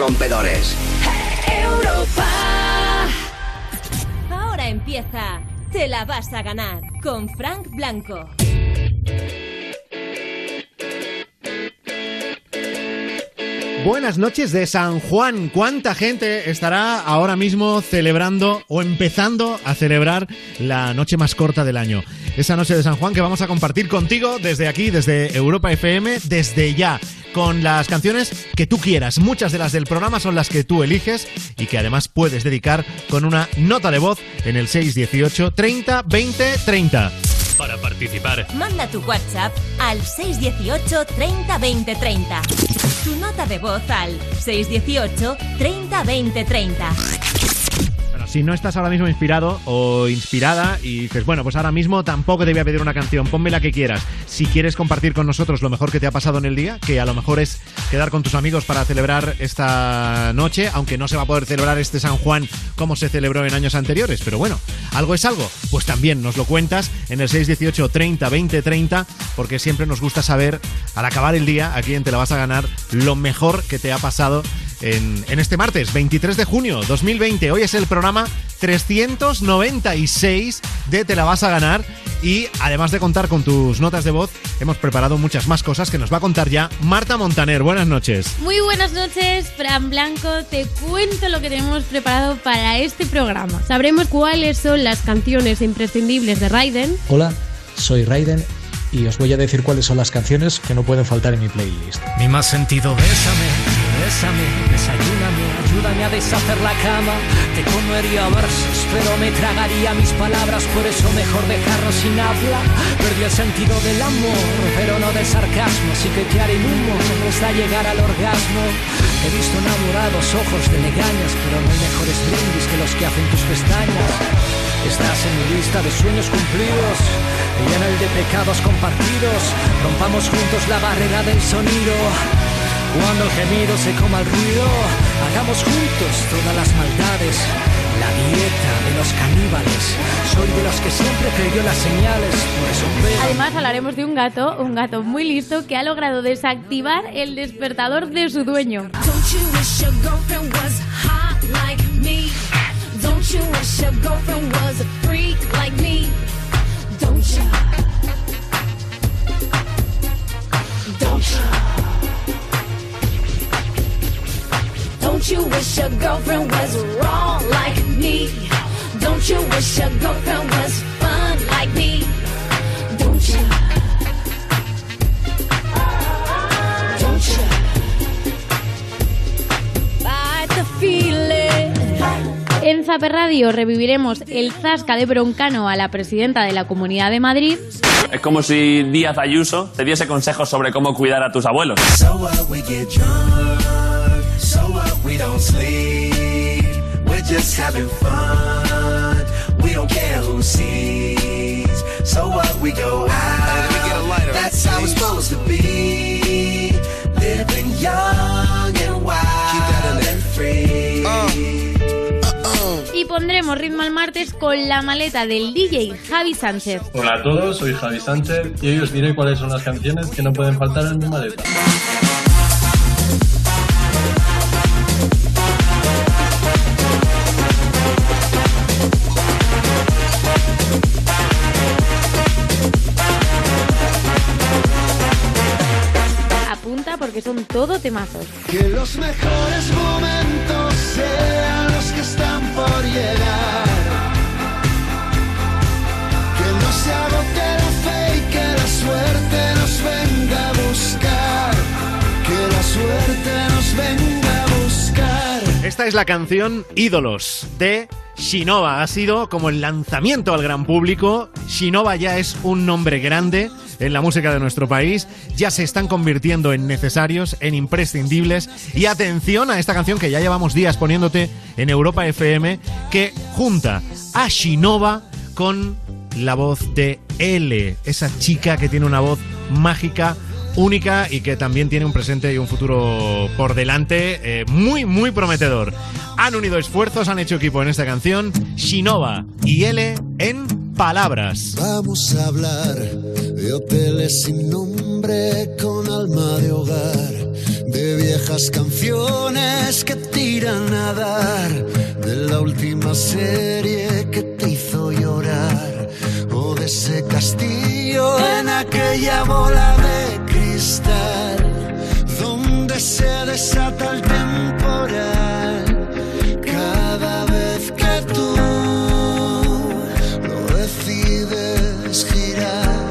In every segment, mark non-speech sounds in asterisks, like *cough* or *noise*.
rompedores. Europa. Ahora empieza. Te la vas a ganar con Frank Blanco. Buenas noches de San Juan. ¿Cuánta gente estará ahora mismo celebrando o empezando a celebrar la noche más corta del año? Esa noche de San Juan que vamos a compartir contigo desde aquí, desde Europa FM, desde ya, con las canciones que tú quieras. Muchas de las del programa son las que tú eliges y que además puedes dedicar con una nota de voz en el 618 30 20 30. Para participar, Manda tu WhatsApp al 618 30 20 30. Tu nota de voz al 618 30 20 30. Si no estás ahora mismo inspirado o inspirada y dices, bueno, pues ahora mismo tampoco te voy a pedir una canción, ponme la que quieras. Si quieres compartir con nosotros lo mejor que te ha pasado en el día, que a lo mejor es quedar con tus amigos para celebrar esta noche, aunque no se va a poder celebrar este San Juan como se celebró en años anteriores, pero bueno, algo es algo, pues también nos lo cuentas en el 618 30 20 30, porque siempre nos gusta saber al acabar el día a quién te la vas a ganar lo mejor que te ha pasado en, en este martes, 23 de junio 2020. Hoy es el programa 396 de Te la vas a ganar y además de contar con tus notas de voz, hemos preparado muchas más cosas que nos va a contar ya Marta Montaner. Buenas noches. Muy buenas noches, Fran Blanco. Te cuento lo que tenemos preparado para este programa. Sabremos cuáles son las canciones imprescindibles de Raiden. Hola, soy Raiden y os voy a decir cuáles son las canciones que no pueden faltar en mi playlist. mi más sentido, bésame, bésame, desayúname, ayúdame a deshacer la cama. Te comería versos, pero me tragaría mis palabras, por eso mejor dejarlo sin habla. Perdí el sentido del amor, pero no del sarcasmo, así que te haré el humo hasta llegar al orgasmo. He visto enamorados ojos de legañas, pero no hay mejores brindis que los que hacen tus pestañas. Estás en mi lista de sueños cumplidos y en el de pecados compartidos. Rompamos juntos la barrera del sonido. Cuando el gemido se coma el ruido, hagamos juntos todas las maldades. La dieta de los caníbales. Soy de los que siempre creyó las señales, por eso veo. Además hablaremos de un gato, un gato muy listo que ha logrado desactivar el despertador de su dueño. Don't you Don't you wish your girlfriend was a freak like me? Don't you? Don't you? Don't you wish your girlfriend was wrong like me? Don't you wish your girlfriend was fun like me? Don't you? Don't you? Fight the feeling. En Zaper Radio reviviremos el zasca de broncano a la presidenta de la Comunidad de Madrid. Es como si Díaz Ayuso te diese consejos sobre cómo cuidar a tus abuelos. So we get we don't sleep. We're just having fun. We don't care who sees. So what we go out. That's how it's supposed to be. Living young and wild and free. Y pondremos ritmo al martes con la maleta del DJ Javi Sánchez. Hola a todos, soy Javi Sánchez y hoy os diré cuáles son las canciones que no pueden faltar en mi maleta. Todo temazos. Que los mejores momentos sean los que están por llegar. Que no se agote la fe y que la suerte nos venga a buscar. Que la suerte nos venga a buscar. Esta es la canción Ídolos de Shinova. Ha sido como el lanzamiento al gran público. Shinova ya es un nombre grande en la música de nuestro país. Ya se están convirtiendo en necesarios, en imprescindibles. Y atención a esta canción que ya llevamos días poniéndote en Europa FM, que junta a Shinova con la voz de L, esa chica que tiene una voz mágica única y que también tiene un presente y un futuro por delante eh, muy, muy prometedor. Han unido esfuerzos, han hecho equipo en esta canción, Shinova y L en palabras. Vamos a hablar de hoteles sin nombre con alma de hogar de viejas canciones que tiran a dar, de la última serie que te hizo llorar, o de ese castillo en aquella bola de donde se desata el temporal cada vez que tú lo decides girar.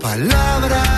Palabras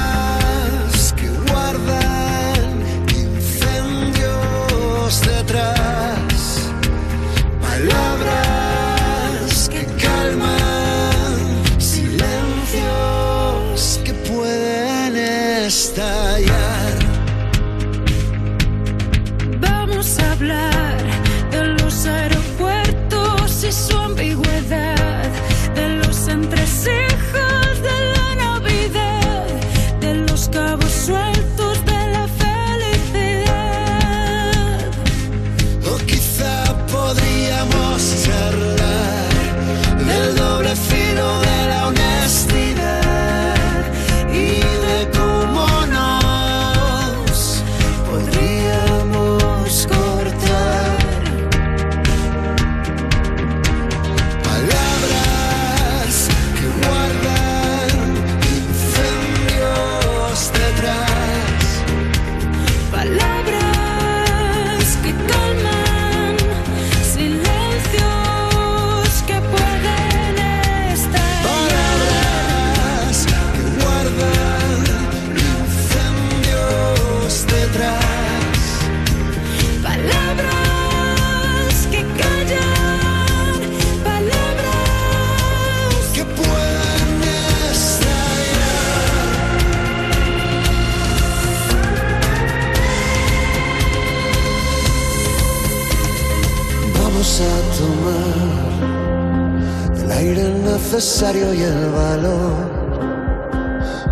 necesario y el valor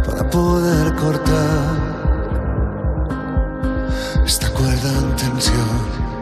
para poder cortar esta cuerda en tensión.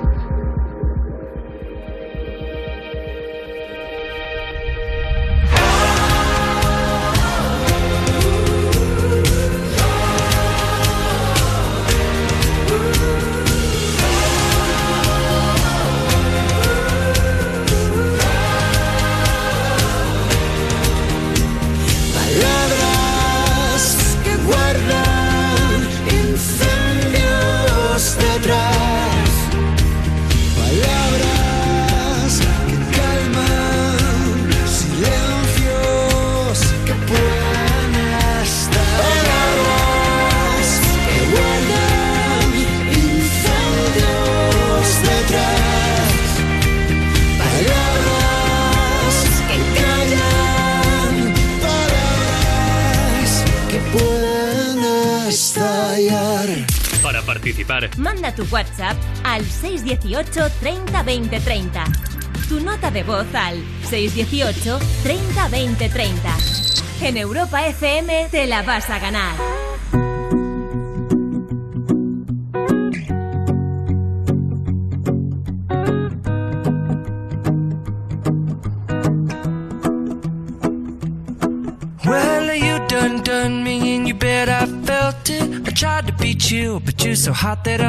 tu WhatsApp al 618 30 20 30. Tu nota de voz al 618 30 20 30. En Europa FM te la vas a ganar. you, but you're so hot that I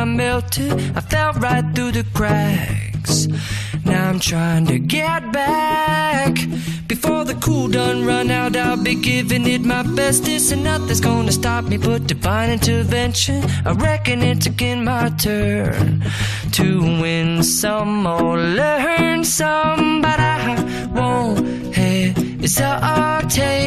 giving it my best. It's and nothing's gonna stop me but divine intervention. I reckon it's again my turn to win some or learn some, but I won't hesitate.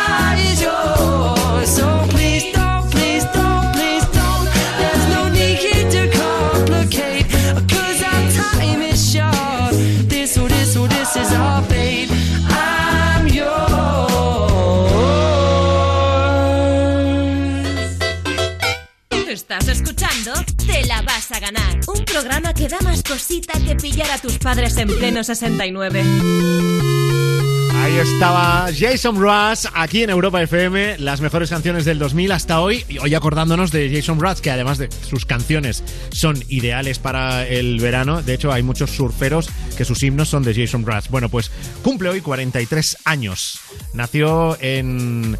a ganar. Un programa que da más cosita que pillar a tus padres en pleno 69. Ahí estaba Jason Mraz aquí en Europa FM, las mejores canciones del 2000 hasta hoy. Y hoy acordándonos de Jason Mraz, que además de sus canciones son ideales para el verano. De hecho, hay muchos surferos que sus himnos son de Jason Mraz. Bueno, pues cumple hoy 43 años. Nació en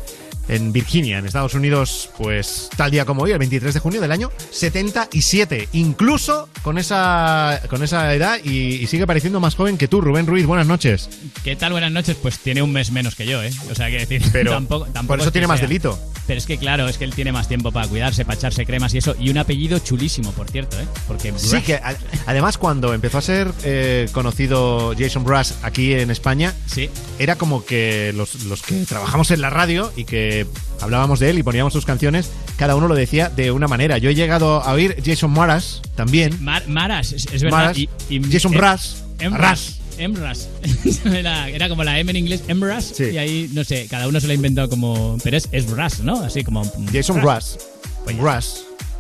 en Virginia, en Estados Unidos, pues tal día como hoy, el 23 de junio del año 77. Incluso con esa, con esa edad y, y sigue pareciendo más joven que tú, Rubén Ruiz. Buenas noches. ¿Qué tal? Buenas noches. Pues tiene un mes menos que yo, ¿eh? O sea, que decir, *laughs* Pero tampoco, tampoco por eso es tiene más sea. delito. Pero es que claro, es que él tiene más tiempo para cuidarse, para echarse cremas y eso. Y un apellido chulísimo, por cierto, ¿eh? Porque Sí, que a- además cuando empezó a ser eh, conocido Jason Brass aquí en España, sí. era como que los, los que trabajamos en la radio y que hablábamos de él y poníamos sus canciones, cada uno lo decía de una manera. Yo he llegado a oír Jason Maras también. Mar- Maras, es, es verdad. Maras, y, y- Jason em- Brass, Emras. *laughs* Era, era como la M en inglés, Emras. Y ahí, no sé, cada uno se lo ha inventado como. Pero es, es Brass, ¿no? Así como. Jason Brass. Pues.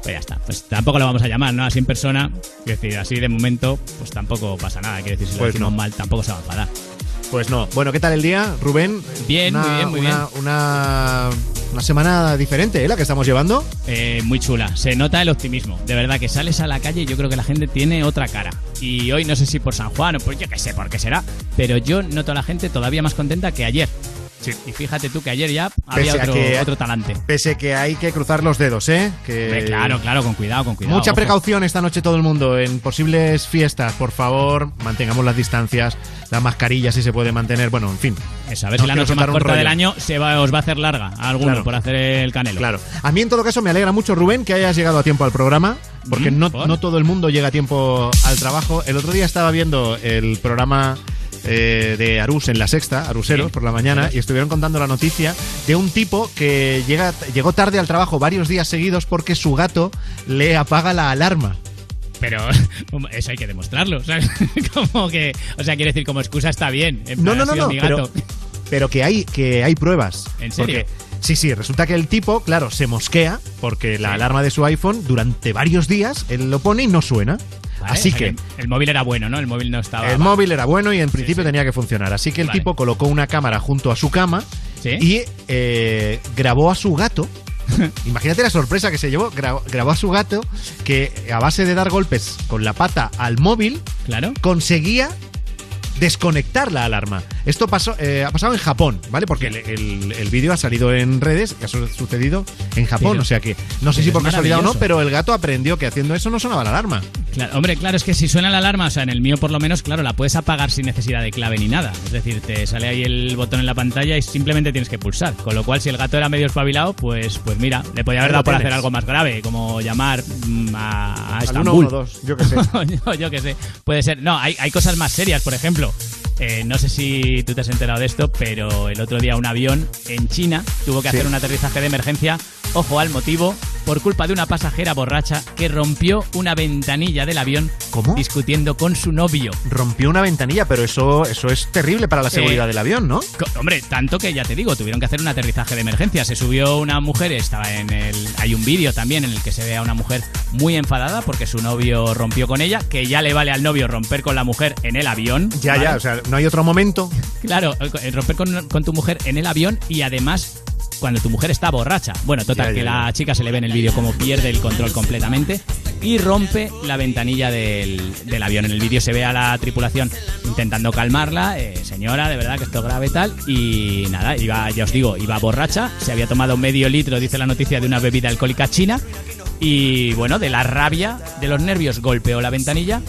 Pues ya está. Pues tampoco lo vamos a llamar, ¿no? Así en persona. Es decir, así de momento, pues tampoco pasa nada. Quiero decir, si lo Pues decimos no. mal, tampoco se va a enfadar. Pues no. Bueno, ¿qué tal el día, Rubén? Bien, Una- muy bien, muy una, bien. Una, una semana diferente, ¿eh? La que estamos llevando. Eh, muy chula. Se nota el optimismo. De verdad que sales a la calle y yo creo que la gente tiene otra cara. Y hoy no sé si por San Juan o por yo qué sé por qué será, pero yo noto a la gente todavía más contenta que ayer. Sí. Y fíjate tú que ayer ya había otro, que- otro talante. Pese que hay que cruzar los dedos, ¿eh? Que Hombre, claro, claro, con cuidado, con cuidado. Mucha ojo. precaución esta noche todo el mundo en posibles fiestas, por favor, mantengamos las distancias, la mascarilla si se puede mantener, bueno, en fin. Eso, a ver No si la noche más corta del año se va, os va a hacer larga a alguno Claro. por hacer el canelo. Claro. A mí en todo caso me alegra mucho, Rubén, que hayas llegado a tiempo al programa, porque Mm, no, ¿por? no todo el mundo llega a tiempo al trabajo. El otro día estaba viendo el programa eh, de Arús en la sexta, Aruseros, Sí. por la mañana, y estuvieron contando la noticia de un tipo que llega, llegó tarde al trabajo varios días seguidos porque su gato le apaga la alarma. Pero eso hay que demostrarlo. ¿sabes? *laughs* como que, o sea, quiere decir, como excusa está bien. En No, no, no, no, mi pero, gato. pero que hay que hay pruebas. ¿En serio? Porque- sí, sí, resulta que el tipo, claro, se mosquea porque la alarma de su iPhone durante varios días él lo pone y no suena. Vale, Así o sea que El móvil era bueno, ¿no? El móvil no estaba. el móvil era bueno y en principio tenía que funcionar. Así que el Vale. tipo colocó una cámara junto a su cama Sí. y eh, grabó a su gato. *laughs* Imagínate la sorpresa que se llevó. Gra- grabó a su gato que a base de dar golpes con la pata al móvil Claro. conseguía desconectar la alarma. Esto pasó, eh, ha pasado en Japón, ¿vale? Porque el, el- el vídeo ha salido en redes y ha su- sucedido en Japón. Pero- o sea que no sé si por casualidad o no, pero el gato aprendió que haciendo eso no sonaba la alarma. Claro, hombre, claro, es que si suena la alarma, o sea, en el mío por lo menos, claro, la puedes apagar sin necesidad de clave ni nada. Es decir, te sale ahí el botón en la pantalla y simplemente tienes que pulsar. Con lo cual, si el gato era medio espabilado, pues, pues mira, le podía haber dado por hacer algo más grave, como llamar mm, a, a Al Estambul. 112, yo qué sé. *laughs* yo, yo qué sé. Puede ser. No, hay, hay cosas más serias, por ejemplo. Eh, no sé si tú te has enterado de esto, pero el otro día un avión en China tuvo que Sí. hacer un aterrizaje de emergencia. Ojo al motivo, por culpa de una pasajera borracha que rompió una ventanilla del avión discutiendo con su novio. Rompió una ventanilla, pero eso, eso es terrible para la seguridad Eh, del avión, ¿no? Hombre, tanto que ya te digo, tuvieron que hacer un aterrizaje de emergencia. Se subió una mujer, estaba en el. Hay un vídeo también en el que se ve a una mujer muy enfadada porque su novio rompió con ella, que ya le vale al novio romper con la mujer en el avión. Ya, ¿vale? ya, o sea, no hay otro momento. Claro, el romper con, con tu mujer en el avión y además cuando tu mujer está borracha. Bueno, total, Ya, ya, que la chica se le ve en el vídeo como pierde el control completamente y rompe la ventanilla del, del avión. En el vídeo se ve a la tripulación intentando calmarla, eh, señora, de verdad que esto es grave y tal. Y nada, iba, ya os digo, iba borracha, se había tomado medio litro, dice la noticia, de una bebida alcohólica china. Y bueno, de la rabia, de los nervios, golpeó la ventanilla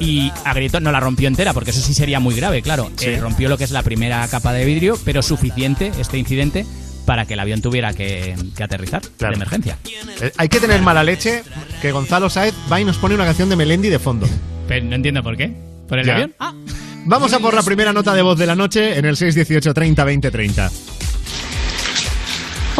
y agrietó, no la rompió entera, porque eso sí sería muy grave, claro. Sí. Eh, rompió lo que es la primera capa de vidrio, pero suficiente este incidente para que el avión tuviera que, que aterrizar de emergencia. Eh, hay que tener mala leche que Gonzalo Saez va y nos pone una canción de Melendi de fondo. Pero no entiendo por qué. ¿Por el Ya. avión? Ah. Vamos a por la primera nota de voz de la noche en el 618 30 20 30.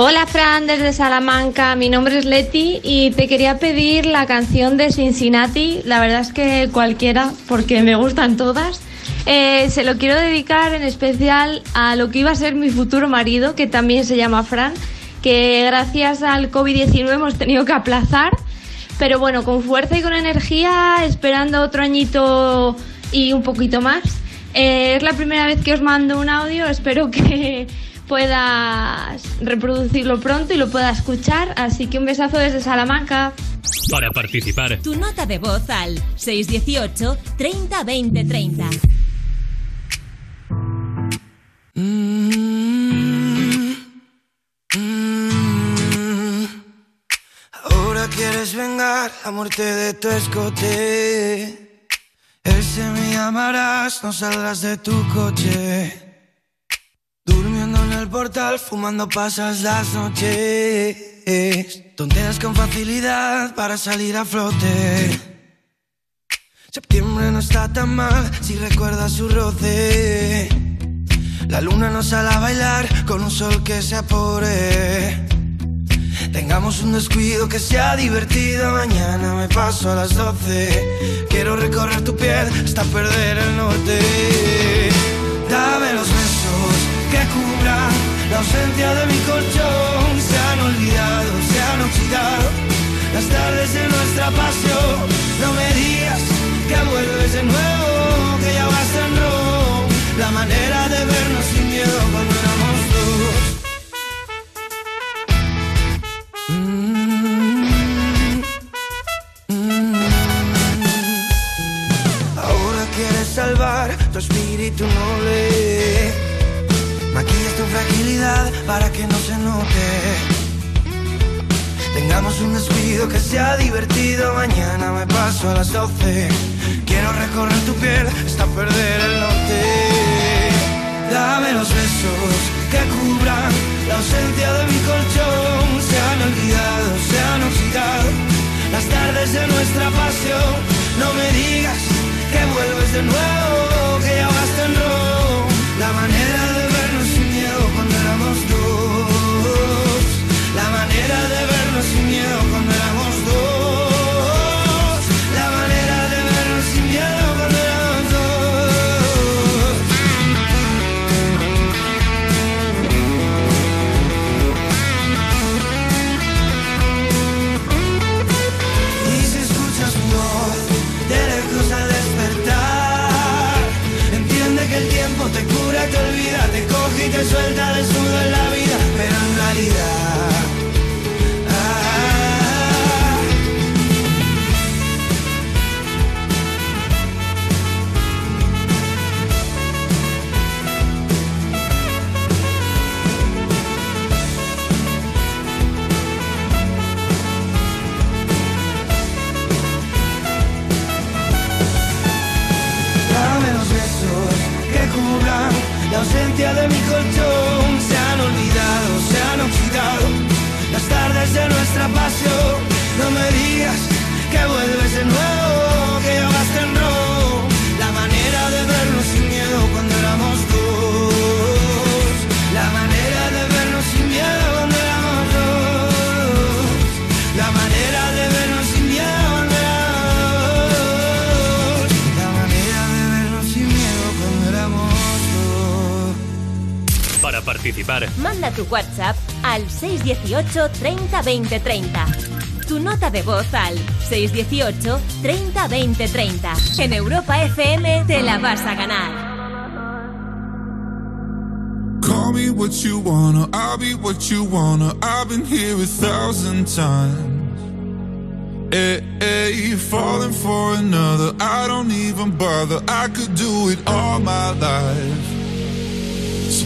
Hola Fran, desde Salamanca. Mi nombre es Leti y te quería pedir la canción de Cincinnati. La verdad es que cualquiera, porque me gustan todas. Eh, se lo quiero dedicar en especial a lo que iba a ser mi futuro marido, que también se llama Fran, que gracias al COVID-19 hemos tenido que aplazar. Pero bueno, con fuerza y con energía, esperando otro añito y un poquito más. Eh, es la primera vez que os mando un audio, espero que puedas reproducirlo pronto y lo pueda escuchar. Así que un besazo desde Salamanca. Para participar, Tu nota de voz al 618 30 20 30. Ahora quieres vengar la muerte de tu escote. Ese me llamarás, no saldrás de tu coche. Portal, fumando pasas las noches. Tonteas con facilidad para salir a flote. Septiembre no está tan mal si recuerdas su roce. La luna nos sale a bailar con un sol que se apore. Tengamos un descuido que sea divertido. Mañana me paso a las 12. Quiero recorrer tu piel hasta perder el norte. Dame los que cubran la ausencia de mi colchón. Se han olvidado, se han oxidado las tardes de nuestra pasión. No me digas que vuelves de nuevo, que ya vas en rojo. La manera de vernos sin miedo cuando éramos dos. Ahora quieres salvar tu espíritu noble. Maquillas tu fragilidad para que no se note. Tengamos un descuido que sea divertido. Mañana me paso a las 12. Quiero recorrer tu piel hasta perder el norte. Dame los besos que cubran la ausencia de mi colchón. Se han olvidado, se han oxidado las tardes de nuestra pasión. No me digas que vuelves de nuevo, que ya basta en de manera de vernos sin miedo cuando éramos dos. La manera de vernos sin miedo cuando éramos dos. Y si escuchas mi voz de lejos al despertar, entiende que el tiempo te cura, te olvida, te coge y te suelta de mi colchón. Se han olvidado, se han oxidado las tardes de nuestra pasión. No me digas que vuelves de nuevo, participar, Manda tu WhatsApp al 618 30 20 30. Tu nota de voz al 618 30 20 30. En Europa FM te la vas a ganar. Call me what you wanna, I'll be what you wanna. I've been here a thousand times. Hey, hey, falling for another, I don't even bother. I could do it all my life.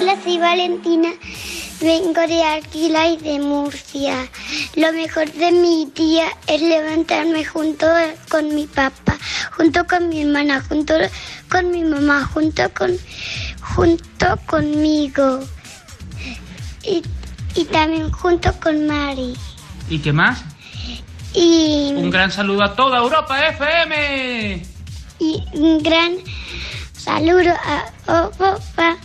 Hola, soy Valentina, vengo de Alquila y de Murcia. Lo mejor de mi día es levantarme junto con mi papá, junto con mi hermana, junto con mi mamá, junto con junto conmigo y, y también junto con Mari. ¿Y qué más? Y, Un gran saludo a toda Europa FM. y un gran saludo a Opa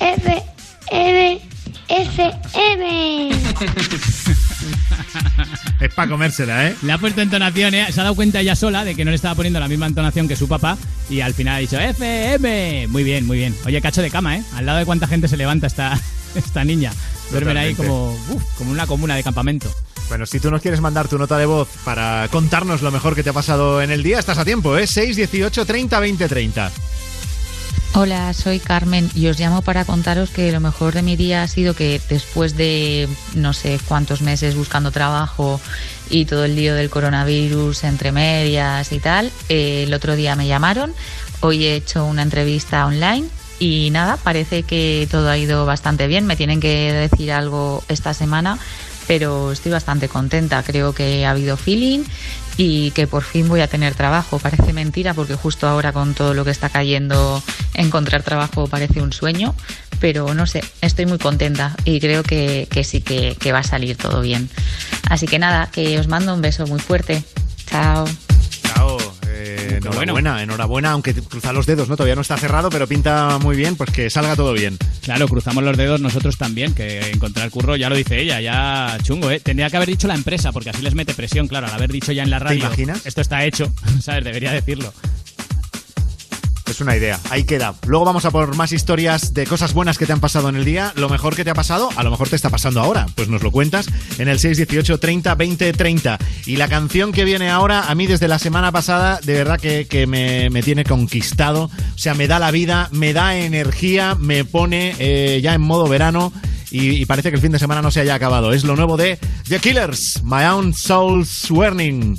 F M F *laughs* M. *laughs* Es para comérsela, ¿eh? Le ha puesto entonación, ¿eh? Se ha dado cuenta ella sola de que no le estaba poniendo la misma entonación que su papá y al final ha dicho FM. Muy bien, muy bien. Oye, cacho de cama, ¿eh? Al lado de cuánta gente se levanta esta, *laughs* esta niña. Duermen ahí como, uf, como una comuna de campamento. Bueno, si tú nos quieres mandar tu nota de voz para contarnos lo mejor que te ha pasado en el día, estás a tiempo, ¿eh? 618 30 20 30. Hola, soy Carmen y os llamo para contaros que lo mejor de mi día ha sido que después de no sé cuántos meses buscando trabajo y todo el lío del coronavirus entre medias y tal, eh, el otro día me llamaron, hoy he hecho una entrevista online y nada, parece que todo ha ido bastante bien, me tienen que decir algo esta semana, pero estoy bastante contenta, creo que ha habido feeling y que por fin voy a tener trabajo. Parece mentira porque justo ahora con todo lo que está cayendo encontrar trabajo parece un sueño, pero no sé, estoy muy contenta y creo que, que sí que, que va a salir todo bien. Así que nada, que os mando un beso muy fuerte. Chao. Chao. Eh, enhorabuena, enhorabuena, aunque cruza los dedos, ¿no? Todavía no está cerrado, pero pinta muy bien, pues que salga todo bien. Claro, cruzamos los dedos nosotros también, que encontrar curro, ya lo dice ella, ya chungo, ¿eh? Tendría que haber dicho la empresa, porque así les mete presión, claro, al haber dicho ya en la radio. imaginas? Esto está hecho, *laughs* ¿sabes? Debería decirlo. Es una idea, ahí queda. Luego vamos a por más historias de cosas buenas que te han pasado en el día. Lo mejor que te ha pasado, a lo mejor te está pasando ahora. Pues nos lo cuentas en el 618 30 20 30. Y la canción que viene ahora, a mí desde la semana pasada, de verdad que, que me, me tiene conquistado. O sea, me da la vida, me da energía, me pone eh, ya en modo verano. Y, y parece que el fin de semana no se haya acabado. Es lo nuevo de The Killers, My Own Soul's Warning.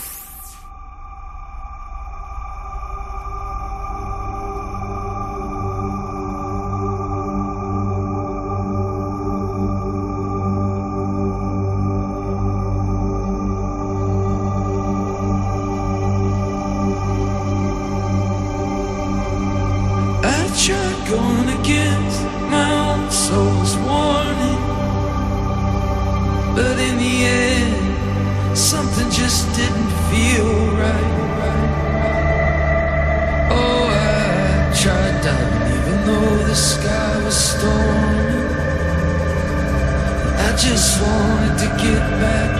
To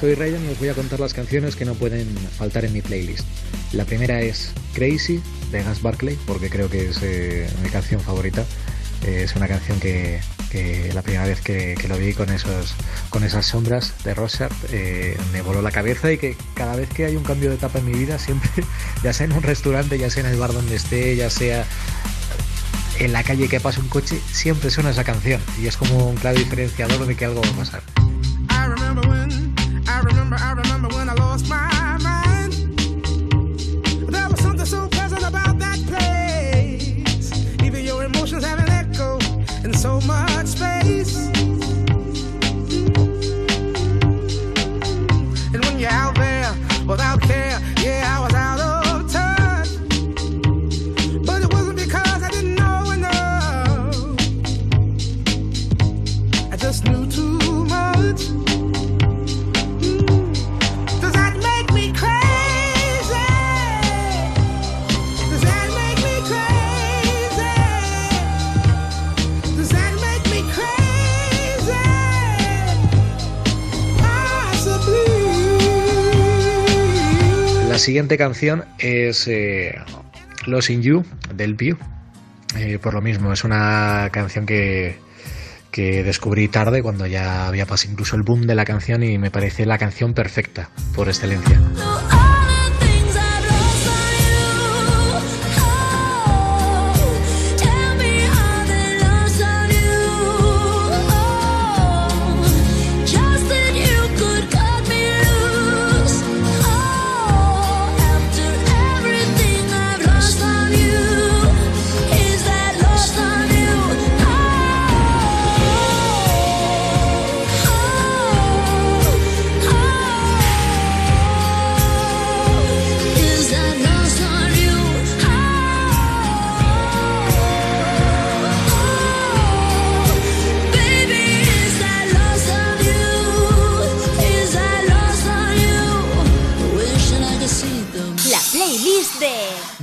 soy Ryan y os voy a contar las canciones que no pueden faltar en mi playlist. La primera es Crazy de Gas Barkley, porque creo que es eh, mi canción favorita. Eh, es una canción que, la primera vez que, que lo vi con esos con esas sombras de Rorschach eh, me voló la cabeza y que cada vez que hay un cambio de etapa en mi vida, *laughs* siempre, ya sea en un restaurante, ya sea en el bar donde esté, ya sea en la calle que pasa un coche, siempre suena esa canción y es como un claro diferenciador de que algo va a pasar. I remember, I remember when I lost my mind. There was something so pleasant about that place. Even your emotions have an echo in so much space. And when you're out there without La siguiente canción es eh, Lost in You del View. Eh, por lo mismo, es una canción que, que descubrí tarde cuando ya había pasado incluso el boom de la canción y me parece la canción perfecta por excelencia.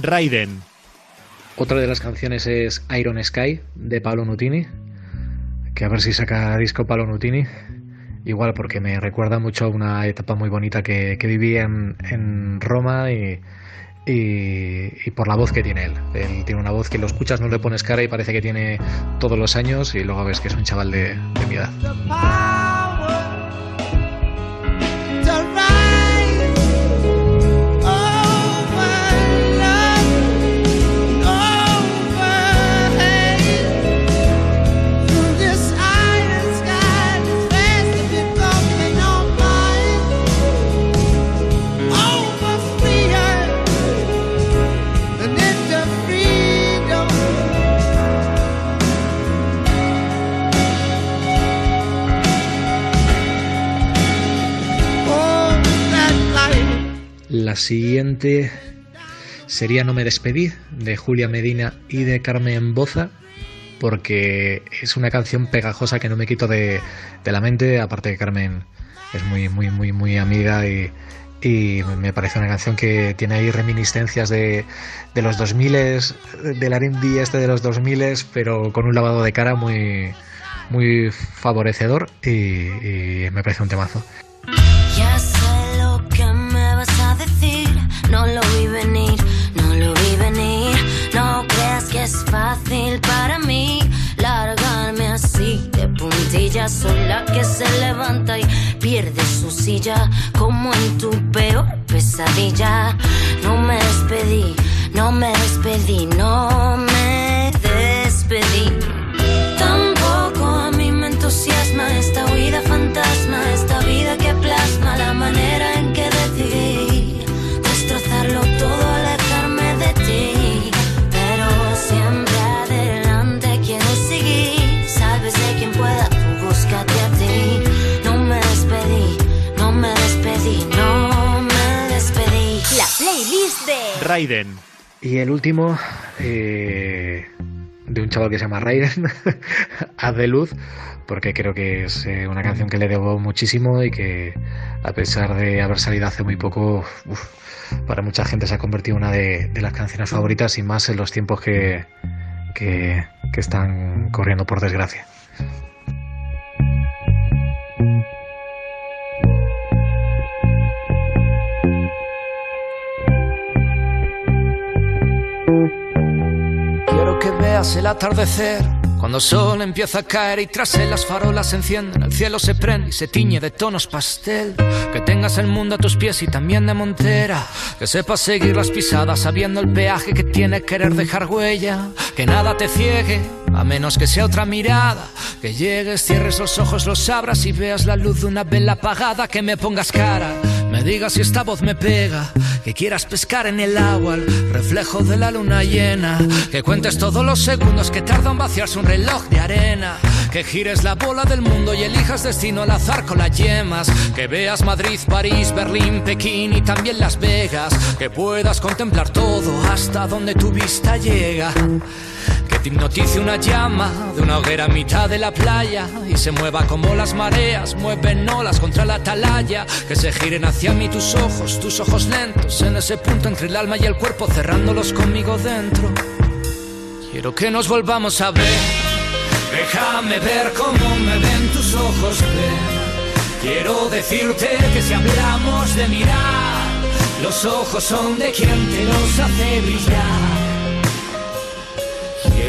Raiden. Otra de las canciones es Iron Sky de Paolo Nutini, que a ver si saca disco Paolo Nutini. Igual porque me recuerda mucho a una etapa muy bonita que, que viví en, en Roma y, y- y por la voz que tiene él. Él tiene una voz que lo escuchas, no le pones cara y parece que tiene todos los años y luego ves que es un chaval de, de mi edad. Siguiente sería No me despedí de Julia Medina y de Carmen Boza porque es una canción pegajosa que no me quito de, de la mente, aparte que Carmen es muy, muy, muy, muy amiga y, me parece una canción que tiene ahí reminiscencias de, de los 2000 del R&B este de los 2000 pero con un lavado de cara muy, muy favorecedor y me parece un temazo. No lo vi venir, no lo vi venir. No creas que es fácil para mí largarme así de puntillas. Soy la que se levanta y pierde su silla, como en tu peor pesadilla. No me despedí, no me despedí, no me despedí. Tampoco a mí me entusiasma esta huida fantasma, esta vida que plasma la manera en de Raiden. Y el último, eh, de un chaval que se llama Raiden, *laughs* Haz de Luz, porque creo que es eh, una canción que le debo muchísimo y que, a pesar de haber salido hace muy poco, uf, para mucha gente se ha convertido en una de, de las canciones favoritas y más en los tiempos que, que, que están corriendo, por desgracia. Que veas el atardecer. Cuando el sol empieza a caer y tras él las farolas se encienden, el cielo se prende y se tiñe de tonos pastel. Que tengas el mundo a tus pies y también de montera. Que sepas seguir las pisadas sabiendo el peaje que tiene querer dejar huella. Que nada te ciegue, a menos que sea otra mirada. Que llegues, cierres los ojos, los abras y veas la luz de una vela apagada. Que me pongas cara, me digas si esta voz me pega. Que quieras pescar en el agua, el reflejo de la luna llena. Que cuentes todos los segundos que tarda en vaciarse un reloj de arena. Que gires la bola del mundo y elijas destino al azar con las yemas. Que veas Madrid, París, Berlín, Pekín y también Las Vegas. Que puedas contemplar todo hasta donde tu vista llega. Te hipnotice una llama de una hoguera a mitad de la playa y se mueva como las mareas, mueven olas contra la atalaya. Que se giren hacia mí tus ojos, tus ojos lentos, en ese punto entre el alma y el cuerpo, cerrándolos conmigo dentro. Quiero que nos volvamos a ver. Déjame ver cómo me ven tus ojos. Quiero decirte que si hablamos de mirar, los ojos son de quien te los hace brillar.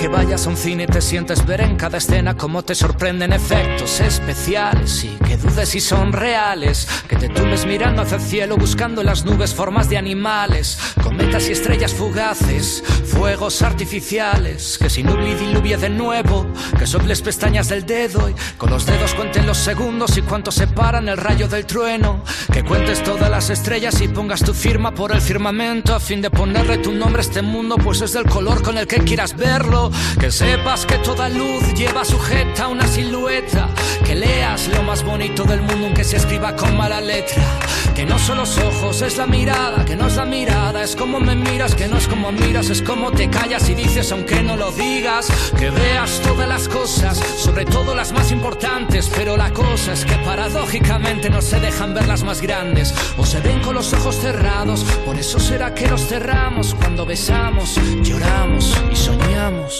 Que vayas a un cine y te sientes ver en cada escena cómo te sorprenden efectos especiales y que dudes si son reales. Que te tumbes mirando hacia el cielo buscando en las nubes formas de animales, cometas y estrellas fugaces, fuegos artificiales. Que sin nubli diluvie de nuevo, que soples pestañas del dedo y con los dedos cuenten los segundos y cuánto separan el rayo del trueno. Que cuentes todas las estrellas y pongas tu firma por el firmamento a fin de ponerle tu nombre a este mundo, pues es del color con el que quieras verlo. Que sepas que toda luz lleva sujeta una silueta. Que leas lo más bonito del mundo aunque se escriba con mala letra. Que no son los ojos, es la mirada, que no es la mirada, es como me miras, que no es como miras, es como te callas y dices aunque no lo digas. Que veas todas las cosas, sobre todo las más importantes, pero la cosa es que paradójicamente no se dejan ver las más grandes o se ven con los ojos cerrados. Por eso será que los cerramos cuando besamos, lloramos y soñamos.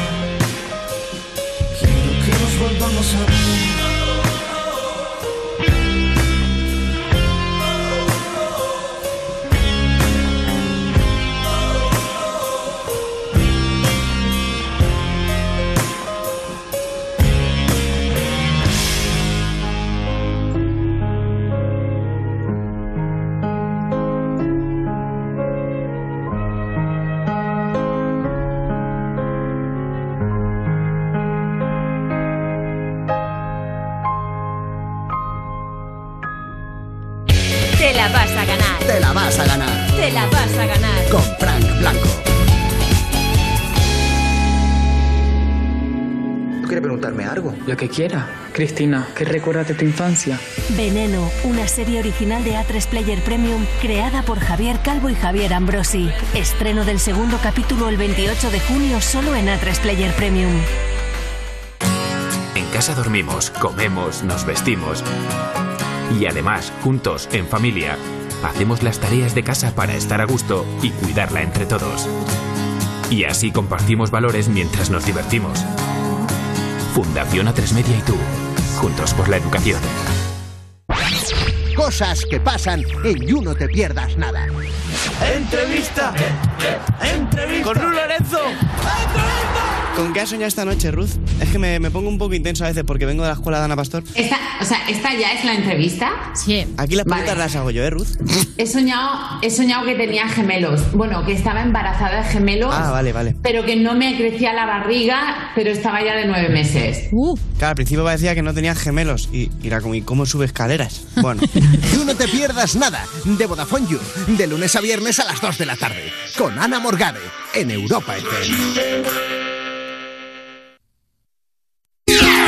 Volvamos a ver. Quiera. Cristina, ¿qué recuerdas de tu infancia? Veneno, una serie original de A3 Player Premium creada por Javier Calvo y Javier Ambrosi. Estreno del segundo capítulo el 28 de junio solo en A3 Player Premium. En casa dormimos, comemos, nos vestimos. Y además, juntos, en familia, hacemos las tareas de casa para estar a gusto y cuidarla entre todos. Y así compartimos valores mientras nos divertimos. Fundación A3 Media y tú, juntos por la educación. Cosas que pasan en You No Te Pierdas Nada. Entrevista. Entrevista. Con Lu Lorenzo. Entrevista. ¿Con qué has soñado esta noche, Ruth? Es que me, me pongo un poco intenso a veces porque vengo de la escuela de Ana Pastor. Esta, o sea, ¿esta ya es la entrevista? Sí. Aquí las preguntas las hago yo, ¿eh, Ruth? He soñado, he soñado que tenía gemelos. Bueno, que estaba embarazada de gemelos, Ah, vale, vale. pero que no me crecía la barriga, pero estaba ya de nueve meses. Claro, al principio parecía que no tenía gemelos y, y era como, ¿y cómo sube escaleras? Bueno. *laughs* Tú no te pierdas nada de Vodafone You, de lunes a viernes a las 2 de la tarde, con Ana Morgade, en Europa FM.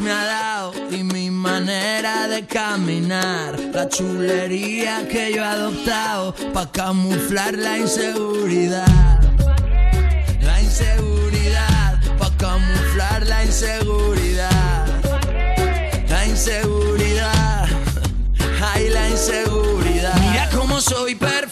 Me ha dado y mi manera de caminar, la chulería que yo he adoptado para camuflar la inseguridad. La inseguridad, para camuflar la inseguridad. La inseguridad, *laughs* ay la inseguridad. Mira cómo soy perfecto,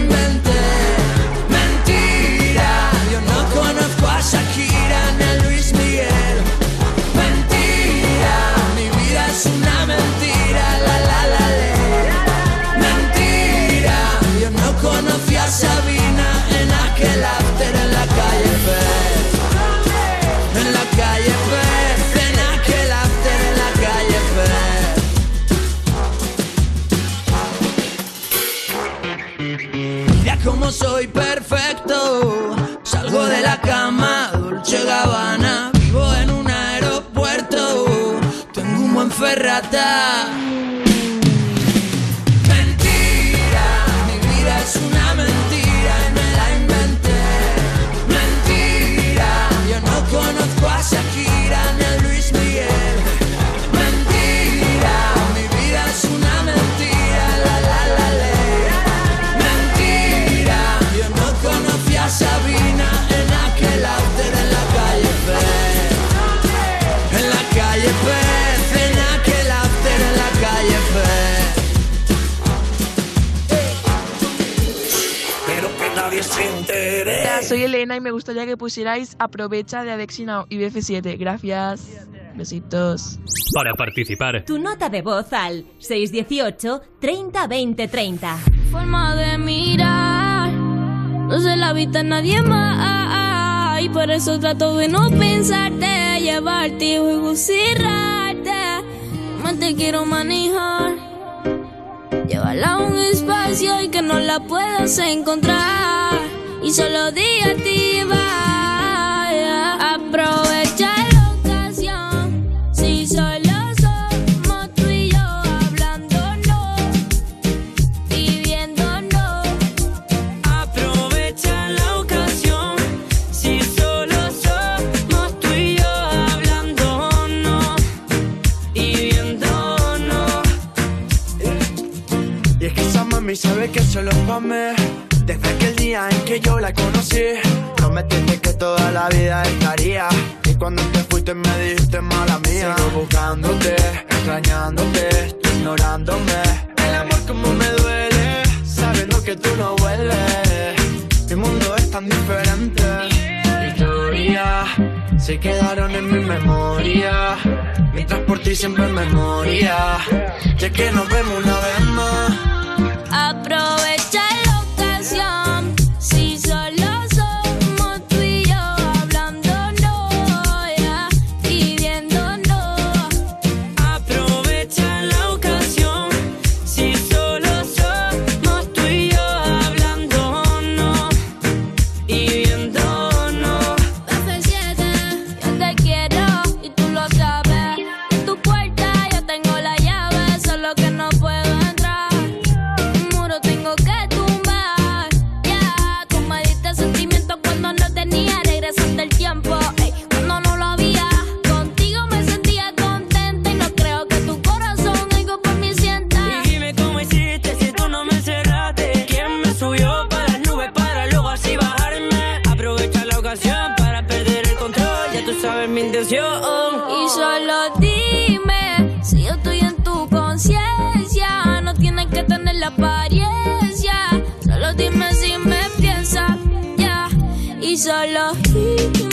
Elena y me gustaría que pusierais Aprovecha de Adexina y BF7. Gracias. Besitos. Para participar. Tu nota de voz al 618 30 20 30. forma de mirar. No se la vista nadie más. Y por eso trato de no pensarte, llevarte y cerrarte. Más te quiero manejar. Llevarla a un espacio y que no la puedas encontrar. Y solo diga Aprovecha la ocasión. Si solo somos tú y yo hablándonos y viéndonos. Aprovecha la ocasión. Si solo somos tú y yo hablándonos y viéndonos. Y es que esa mami sabe que solo pa' mí día en que yo la conocí. Prometiste que toda la vida estaría. Y cuando te fuiste me dijiste mala mía. Sigo buscándote, extrañándote, ignorándome. El amor como me duele Sabiendo que tú no vuelves. Mi mundo es tan diferente. Historia se quedaron en mi memoria. Mientras por ti siempre me moría Ya que nos vemos una vez más Y solo dime si yo estoy en tu conciencia. No tienes que tener la apariencia. Solo dime si me piensas, ya. Y solo dime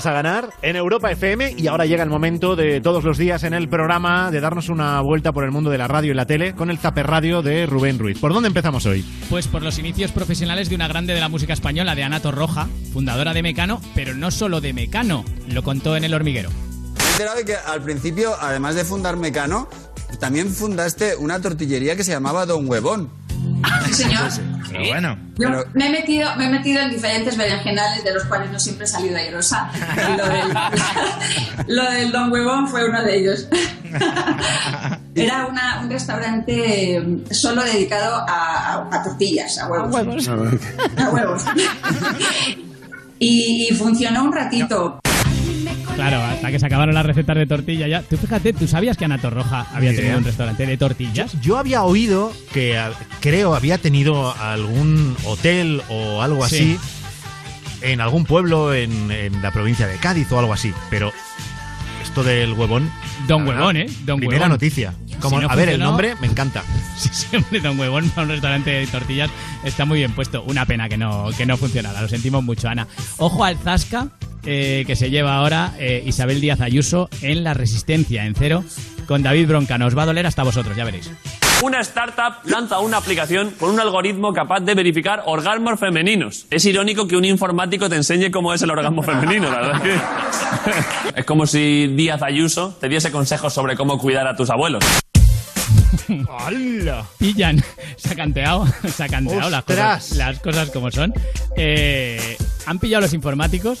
vas a ganar en Europa FM y ahora llega el momento de todos los días en el programa de darnos una vuelta por el mundo de la radio y la tele con el Zaper Radio de Rubén Ruiz. ¿Por dónde empezamos hoy? Pues por los inicios profesionales de una grande de la música española, de Ana Torroja, fundadora de Mecano, pero no solo de Mecano, lo contó en El Hormiguero. Me he enterado de que al principio, además de fundar Mecano, también fundaste una tortillería que se llamaba Don Huevón. Sí, señor. Pero bueno. Yo Pero- me, he metido, me he metido en diferentes berenjenales de los cuales no siempre he salido airosa. Lo del, *laughs* lo del Don Huevón fue uno de ellos. *laughs* Era una- un restaurante solo dedicado a, a- a tortillas, a huevos. A huevos. *laughs* Y, y funcionó un ratito. Claro, hasta que se acabaron las recetas de tortilla ya. Tú fíjate, ¿tú sabías que Ana Torroja había Ni tenido un restaurante de tortillas? Yo había oído que a- creo había tenido algún hotel o algo Sí. así en algún pueblo en, en la provincia de Cádiz o algo así, pero esto del huevón. Don Huevón, ¿eh? Don Primera Huevón. noticia. Como, Si no a ver, el nombre me encanta. *laughs* Sí, sí, hombre, Don Huevón para un restaurante de tortillas está muy bien puesto. Una pena que no, que no funcionara. Lo sentimos mucho, Ana. Ojo al Zasca eh, que se lleva ahora eh, Isabel Díaz Ayuso en La Resistencia, en cero, con David Bronca. Nos va a doler hasta vosotros, ya veréis. Una startup lanza una aplicación con un algoritmo capaz de verificar orgasmos femeninos. Es irónico que un informático te enseñe cómo es el orgasmo femenino, la verdad es que... *laughs* Es como si Díaz Ayuso te diese consejos sobre cómo cuidar a tus abuelos. ¡Hala! Pillan, se ha canteado, *laughs* se ha canteado las cosas, las cosas como son. Eh, han pillado los informáticos,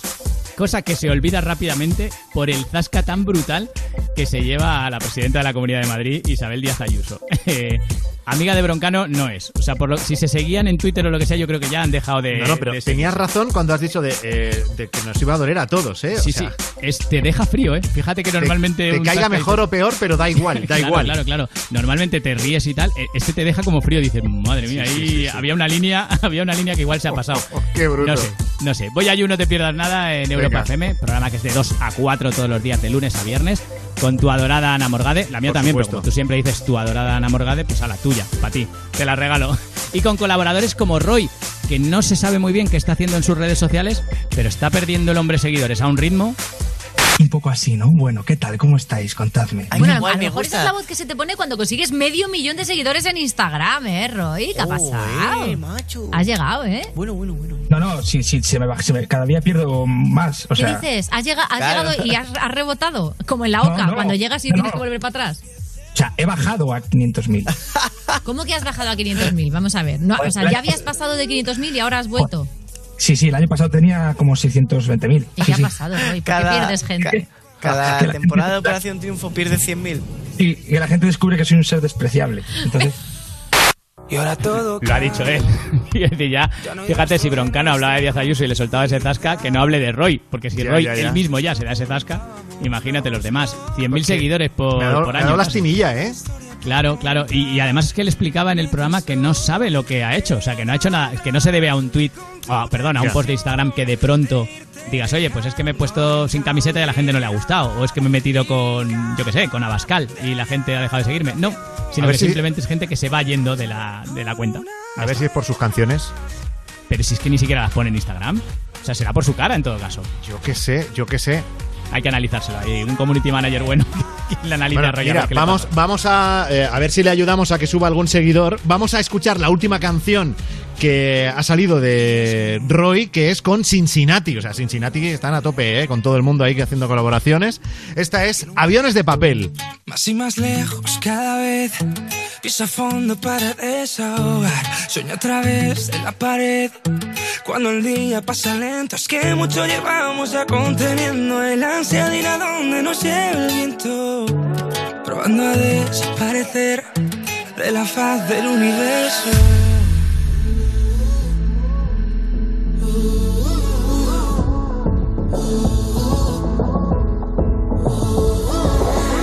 cosa que se olvida rápidamente por el zasca tan brutal que se lleva a la presidenta de la Comunidad de Madrid, Isabel Díaz Ayuso. *laughs* Amiga de Broncano no es. O sea, por lo, si se seguían en Twitter o lo que sea, yo creo que ya han dejado de. No, no, pero de tenías razón cuando has dicho de, eh, de que nos iba a doler a todos, ¿eh? O Sí, sea, sí. Es, te deja frío, ¿eh? Fíjate que te- normalmente. Te, un caiga mejor o peor, pero da *laughs* igual, da Claro, igual. Claro, claro. Normalmente te ríes y tal. eh, Este te deja como frío. Dices, madre mía, Sí, ahí sí, sí, sí. había una línea, *laughs* había una línea que igual se ha pasado. Qué bruto. No sé, no sé. Voy allí, no te pierdas nada en Europa Venga. FM, programa que es de 2 a 4 todos los días, de lunes a viernes, con tu adorada Ana Morgade. La mía Por también, pero supuesto. como tú siempre dices tu adorada Ana Morgade, pues a la tuya, para ti. Te la regalo. *laughs* Y con colaboradores como Roy, que no se sabe muy bien qué está haciendo en sus redes sociales, pero está perdiendo el hombre seguidores a un ritmo. Un poco así, ¿no? Bueno, ¿qué tal? ¿Cómo estáis? Contadme. Bueno, a lo mejor esa es la voz que se te pone cuando consigues medio millón de seguidores en Instagram, ¿eh, Roy? ¿Qué ha pasado? Has llegado, ¿eh? Bueno, bueno, bueno. No, no, sí, sí, se me va, se me- cada día pierdo más. O ¿Qué sea, dices? ¿Has, llega- has Claro. llegado y has, has rebotado? Como en la OCA, no, cuando llegas y no, tienes que volver para atrás. o sea, he bajado a 500.000. ¿Cómo que has bajado a 500.000? Vamos a ver. No, o sea, ya habías pasado de 500.000 y ahora has vuelto. Sí, sí, el año pasado tenía como 620.000. ¿Y Sí, qué ha pasado? ¿Por qué Cada- pierdes gente? Cada Que temporada de Operación Triunfo pierde 100.000. Y, y la gente descubre que soy un ser despreciable. Entonces, Y ahora todo. Lo ha dicho él. Y es decir, ya, fíjate, si Broncano hablaba de Díaz Ayuso y le soltaba ese zasca, que no hable de Roy. Porque si Ya, Roy ya, ya. él mismo ya se da ese zasca, imagínate los demás. 100.000 seguidores por, Me ha dado, por me ha año. dado lastimilla, ¿eh? Claro, claro. Y, y además es que él explicaba en el programa que no sabe lo que ha hecho. O sea, que no ha hecho nada. Que no se debe a un tweet, perdón, a un post de Instagram que de pronto digas, oye, pues es que me he puesto sin camiseta y a la gente no le ha gustado. O es que me he metido con, yo qué sé, con Abascal y la gente ha dejado de seguirme. No, sino que si- simplemente es gente que se va yendo de la, de la cuenta. A ver si es por sus canciones. Pero si es que ni siquiera las pone en Instagram. O sea, será por su cara en todo caso. Yo qué sé, yo qué sé. Hay que analizárselo. Hay un community manager bueno *laughs* que le analiza Bueno, mira, vamos, vamos a, eh, a ver si le ayudamos a que suba algún seguidor. Vamos a escuchar la última canción que ha salido de Roy, que es con Cincinnati. O sea, Cincinnati están a tope, eh, con todo el mundo ahí que haciendo colaboraciones. Esta es Aviones de Papel. Más y más lejos cada vez. Piso a fondo para desahogar. Sueño a través de la pared. Cuando el día pasa lento, es que mucho llevamos ya conteniendo el ansia de ir a donde nos lleve el viento. Probando a desaparecer de la faz del universo.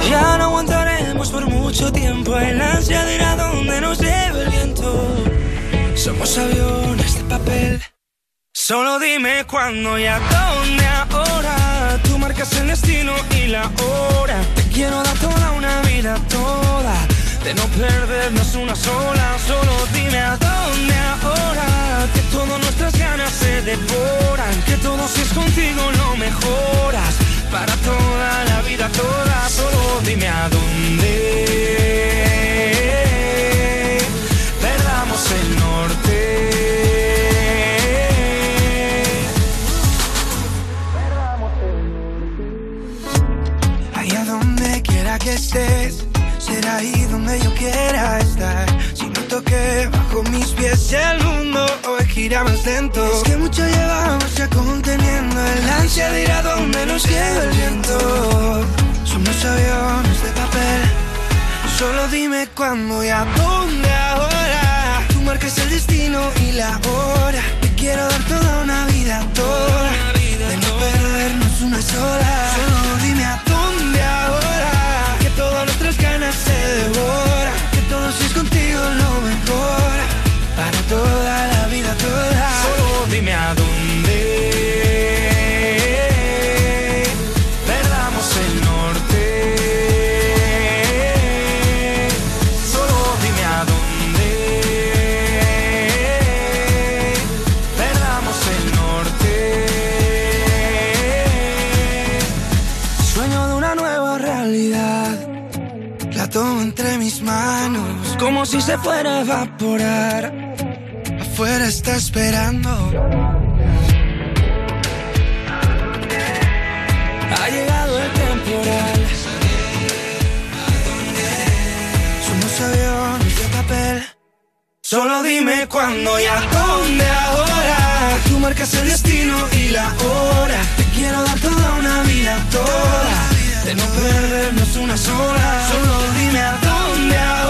Ya no aguantaremos por mucho tiempo el ansia de ir donde nos lleve el viento. Somos aviones de papel. Solo dime cuándo y a dónde ahora. Tú marcas el destino y la hora. Te quiero dar toda una vida toda. De no perdernos una sola. Solo dime a dónde ahora. Que todas nuestras ganas se devoran. Que todo si es contigo lo mejoras. Para toda la vida toda. Solo dime a dónde. Perdamos el norte. Allá donde quiera que estés, será ahí donde yo quiera estar. Si noto que bajo mis pies el mundo hoy gira más lento. Es que mucho llevamos ya conteniendo el ansia de ir a donde nos lleva el viento. Somos aviones de papel, solo dime cuándo y a dónde ahora. Tú marcas el destino y la hora. Te quiero dar toda una vida, toda. de no perdernos una sola. Solo dime a dónde ahora, que todas nuestras ganas se devoran, toda la vida toda. Solo dime a dónde. Perdamos el norte. Solo dime a dónde. Perdamos el norte. Sueño de una nueva realidad. La tomo entre mis manos, como si se fuera a evaporar. Afuera está esperando. Ha llegado el temporal. Somos aviones de papel. Solo dime cuándo y a dónde ahora. Tú marcas el destino y la hora. Te quiero dar toda una vida toda. De no perdernos una sola. Solo dime a dónde ahora.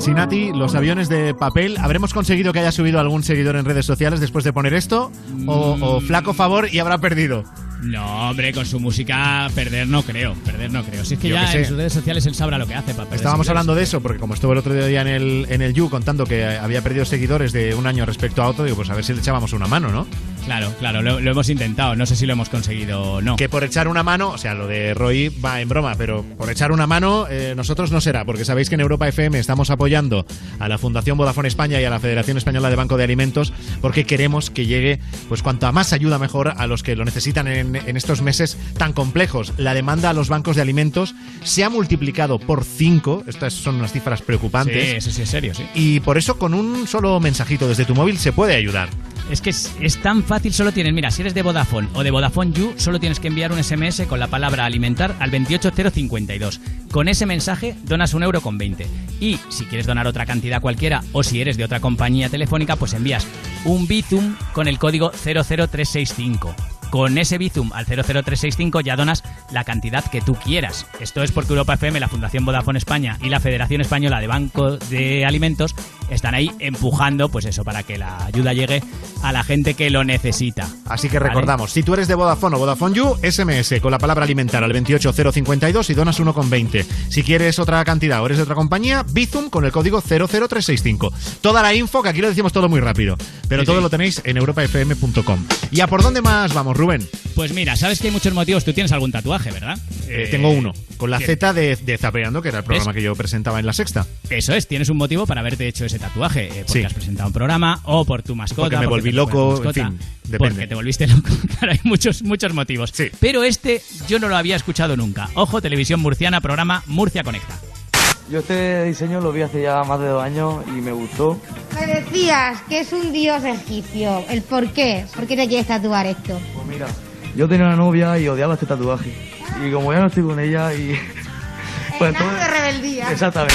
Cincinnati, los aviones de papel. ¿Habremos conseguido que haya subido algún seguidor en redes sociales después de poner esto? ¿O, o flaco favor y habrá perdido? No, hombre, con su música perder no creo, perder no creo. Si es que Yo ya en sus redes sociales él sabrá lo que hace para perder Estábamos seguidores. hablando de eso, porque como estuvo el otro día en el, en el You contando que había perdido seguidores de un año respecto a otro, digo, pues a ver si le echábamos una mano, ¿no? Claro, claro, lo, lo hemos intentado, no sé si lo hemos conseguido o no. Que por echar una mano, o sea, lo de Roy va en broma, pero por echar una mano, eh, nosotros no será, porque sabéis que en Europa FM estamos apoyando a la Fundación Vodafone España y a la Federación Española de Banco de Alimentos, porque queremos que llegue, pues cuanto más ayuda mejor a los que lo necesitan en, en estos meses tan complejos. La demanda a los bancos de alimentos se ha multiplicado por 5, estas son unas cifras preocupantes. Sí, eso sí es serio, sí. Y por eso con un solo mensajito desde tu móvil se puede ayudar. Es que es, tan fácil, solo tienes, mira, si eres de Vodafone o de Vodafone You, solo tienes que enviar un SMS con la palabra alimentar al 28052. Con ese mensaje donas un euro con 20. Y si quieres donar otra cantidad cualquiera o si eres de otra compañía telefónica, pues envías un Bizum con el código 00365. Con ese Bizum al 00365 ya donas la cantidad que tú quieras. Esto es porque Europa FM, la Fundación Vodafone España y la Federación Española de Bancos de Alimentos están ahí empujando, pues eso, para que la ayuda llegue a la gente que lo necesita. Así que ¿Vale? recordamos, si tú eres de Vodafone o Vodafone You, SMS con la palabra alimentar al 28052 y donas 1,20. Si quieres otra cantidad o eres de otra compañía, Bizum con el código 00365. Toda la info, que aquí lo decimos todo muy rápido, pero Sí, todo sí. lo tenéis en europafm.com. ¿Y a por dónde más vamos, Rubén? Pues mira, sabes que hay muchos motivos. Tú tienes algún tatuaje, ¿verdad? Eh, Eh, tengo uno, con la. Z de, de Zapeando, que era el programa que yo presentaba en la sexta. Eso es, tienes un motivo para haberte hecho ese tatuaje. eh, porque Sí. has presentado un programa o por tu mascota. Porque me volví loco, mascota, en fin, depende. Porque te volviste *laughs* loco. Claro, hay muchos, muchos motivos. Pero este yo no lo había escuchado nunca. Ojo, Televisión Murciana, programa Murcia Conecta. Yo este diseño lo vi hace ya más de dos años y me gustó. Me decías que es un dios egipcio. ¿El por qué? ¿Por qué te quieres tatuar esto? Pues mira, yo tenía una novia y odiaba este tatuaje. Y como ya no estoy con ella y... *laughs* Pues entonces- de rebeldía. Exactamente.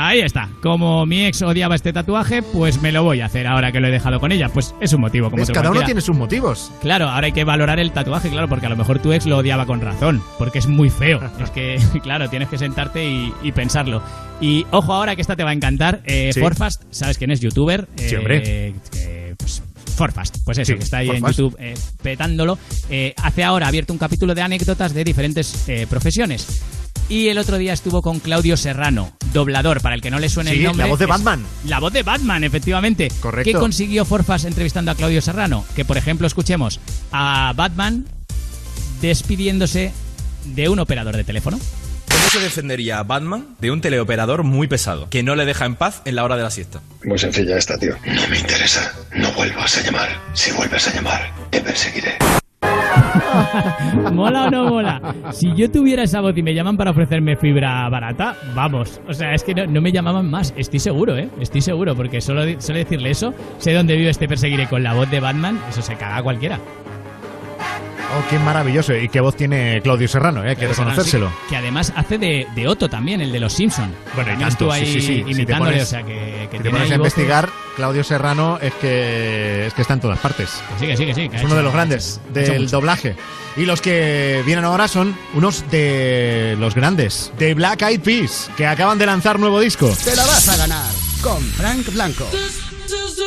Ahí está. Como mi ex odiaba este tatuaje, pues me lo voy a hacer ahora que lo he dejado con ella. Pues es un motivo. Como otro Cada uno tiene sus motivos. Claro, ahora hay que valorar el tatuaje, claro, porque a lo mejor tu ex lo odiaba con razón, porque es muy feo. *laughs* es que, *laughs* claro, tienes que sentarte y, y pensarlo. Y ojo ahora que esta te va a encantar. Eh, Sí. Forfast, ¿sabes quién es? Youtuber. Sí, Eh, hombre. que, pues, Forfast, pues eso, Sí, que está ahí en YouTube eh, petándolo. Eh, hace ahora ha abierto un capítulo de anécdotas de diferentes eh, profesiones. Y el otro día estuvo con Claudio Serrano, doblador, para el que no le suene Sí, el nombre. la voz de Batman. La voz de Batman, efectivamente. Correcto. ¿Qué consiguió Forfas entrevistando a Claudio Serrano? Que, por ejemplo, escuchemos a Batman despidiéndose de un operador de teléfono. ¿Cómo se defendería a Batman de un teleoperador muy pesado que no le deja en paz en la hora de la siesta? Muy sencilla esta, tío. No me interesa. No vuelvas a llamar. Si vuelves a llamar, te perseguiré. *laughs* ¿Mola o no mola? Si yo tuviera esa voz y me llaman para ofrecerme fibra barata, vamos. O sea, es que no, no me llamaban más. Estoy seguro, ¿eh? Estoy seguro, porque solo, solo decirle eso, sé dónde vive este perseguiré con la voz de Batman, eso se caga a cualquiera. Oh, qué maravilloso. Y qué voz tiene Claudio Serrano, ¿eh? hay que reconocérselo. Sí, que además hace de, de Otto también, el de los Simpsons. Bueno, y tanto, ahí sí, sí, sí. Si te imitándole, pones- o sea, que, que si te pones a voces- investigar, Claudio Serrano es que, es que está en todas partes. Que sí, que sí, que sí. que Es uno de los grandes hecho del doblaje. Y los que vienen ahora son unos de los grandes, de Black Eyed Peas, que acaban de lanzar nuevo disco. Te la vas a ganar con Frank Blanco. Toda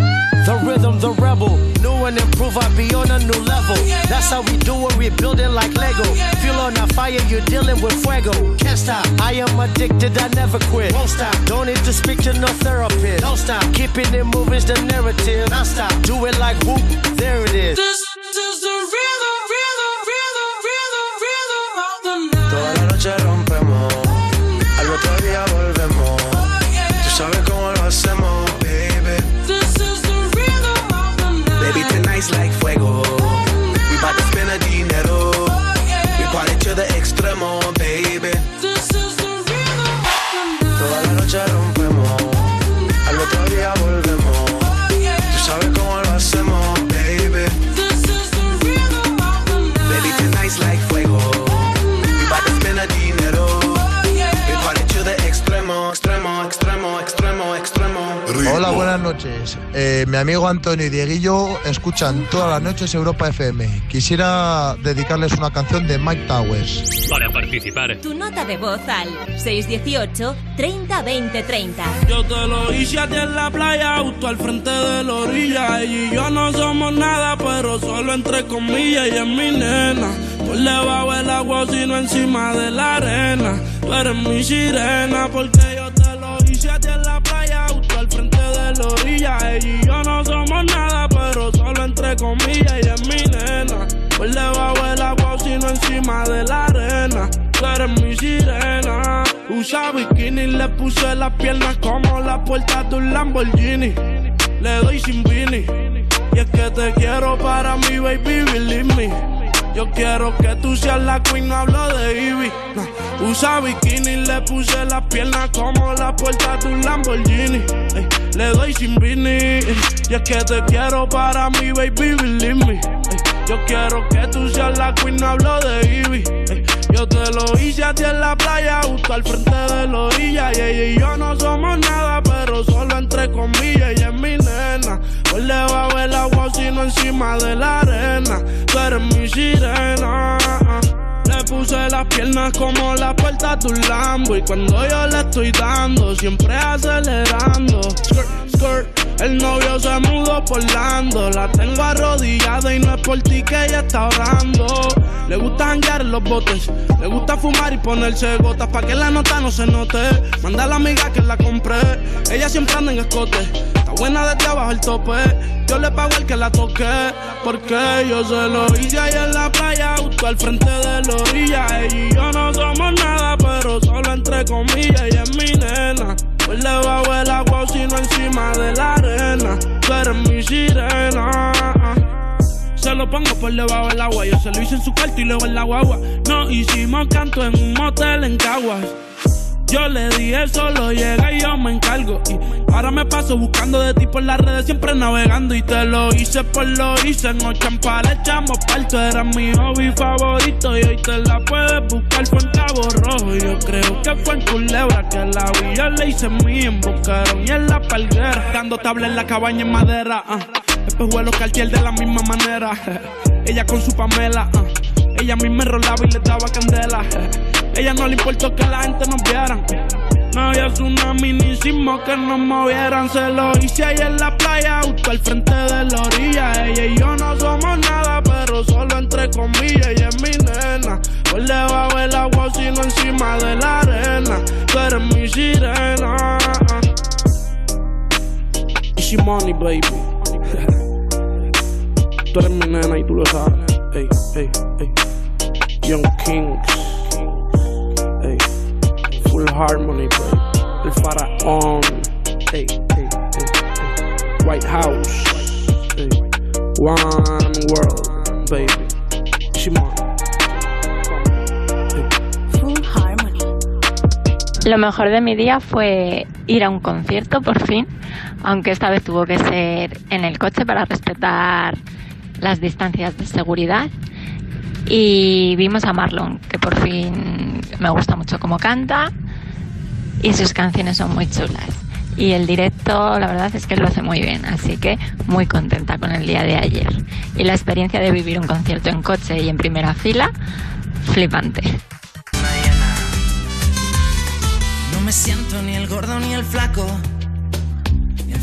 The rhythm, the rebel. New and improve, I be on a new level. That's how we do it, we building like Lego. Feel on a fire, you're dealing with fuego. Can't stop, I am addicted, I never quit. Won't stop, don't need to speak to no therapist. Don't stop, keeping it moving's the narrative. Don't stop, do it like whoop, there it is. This Toda la noche rompemos, al otro día volvemos. Tú sabes noches. Eh, mi amigo Antonio y Dieguillo escuchan todas las noches Europa FM. Quisiera dedicarles una canción de Mike Towers. Para participar. Tu nota de voz al 618 30 20 30. Yo te lo hice a ti en la playa, justo al frente de la orilla. Ella y yo no somos nada, pero solo entre comillas. Ella es mi nena. Por debajo del agua, sino encima de la arena. Tú eres mi sirena, porque Ella y yo no somos nada, pero solo entre comillas. Ella es mi nena. Por debajo del agua, sino encima de la arena. Tú eres mi sirena. Usa bikini, le puse las piernas como la puerta de un Lamborghini. le doy sin vini. Y es que te quiero para mí, baby, believe me. Yo quiero que tú seas la queen, hablo de Ivy. Usa bikini, le puse las piernas como la puerta de un Lamborghini. Le doy sin vini. Y es que te quiero para mí, baby, believe me. Yo quiero que tú seas la queen, no hablo de Ivy. Yo te lo hice a ti en la playa, justo al frente de la orilla. Y ella y yo no somos nada, pero solo entre comillas. Ella es mi nena. Pues le va a ver agua sino encima de la arena. Tú eres mi sirena. Puse las piernas como la puerta de un Lambo. Y cuando yo le estoy dando, siempre acelerando. El novio se mudó por Lando. La tengo arrodillada y no es por ti que ella está orando. Le gusta janguear en los botes. Le gusta fumar y ponerse gotas pa' que la nota no se note. Manda a la amiga que la compré. Ella siempre anda en escote. Está buena desde abajo el tope. Yo le pago el que la toque. Porque yo se lo hice ahí en la playa, justo al frente de la orilla. Ella y yo no somos nada, pero solo entre comillas. Ella es mi nena. Pues le bajo el agua, sino encima de la arena. Tú eres mi sirena. Se lo pongo por debajo del agua. Yo se lo hice en su cuarto y luego en la guagua. No hicimos canto en un motel en Caguas. Yo le dije solo llega y yo me encargo. Y ahora me paso buscando de ti por las redes, siempre navegando. Y te lo hice por lo hice. En Ochampa le echamos parto. Era mi hobby favorito. Y hoy te la puedes buscar. Fue en Cabo Rojo. Yo creo que fue en Culebra que la vi. Yo le hice mí en y en la palguera. Dando tabla en la cabaña en madera. ah. Espejuelos Cartier de la misma manera. *laughs* Ella con su Pamela. ah. Ella a mí me rolaba y le daba candela. Ella no le importó que la gente nos viera. No había tsunami ni sismo que nos movieran. Se lo hice ahí en la playa, justo al frente de la orilla. Ella y yo no somos nada, pero solo entre comillas. Ella es mi nena. Pues le bajo el agua, sino encima de la arena. Tú eres mi sirena. Easy money, baby. *laughs* Tú eres mi nena y tú lo sabes. Ey, ey, ey. Young Kings. Full Harmony, baby. El faraón. Ey, ey, ey, ey. White House. One World, baby. Shimon. Lo mejor de mi día fue ir a un concierto, por fin, aunque esta vez tuvo que ser en el coche para respetar las distancias de seguridad. Y vimos a Marlon, que por fin me gusta mucho cómo canta y sus canciones son muy chulas. Y el directo, la verdad es que lo hace muy bien, así que muy contenta con el día de ayer. Y la experiencia de vivir un concierto en coche y en primera fila, flipante. No me siento ni el gordo ni el flaco,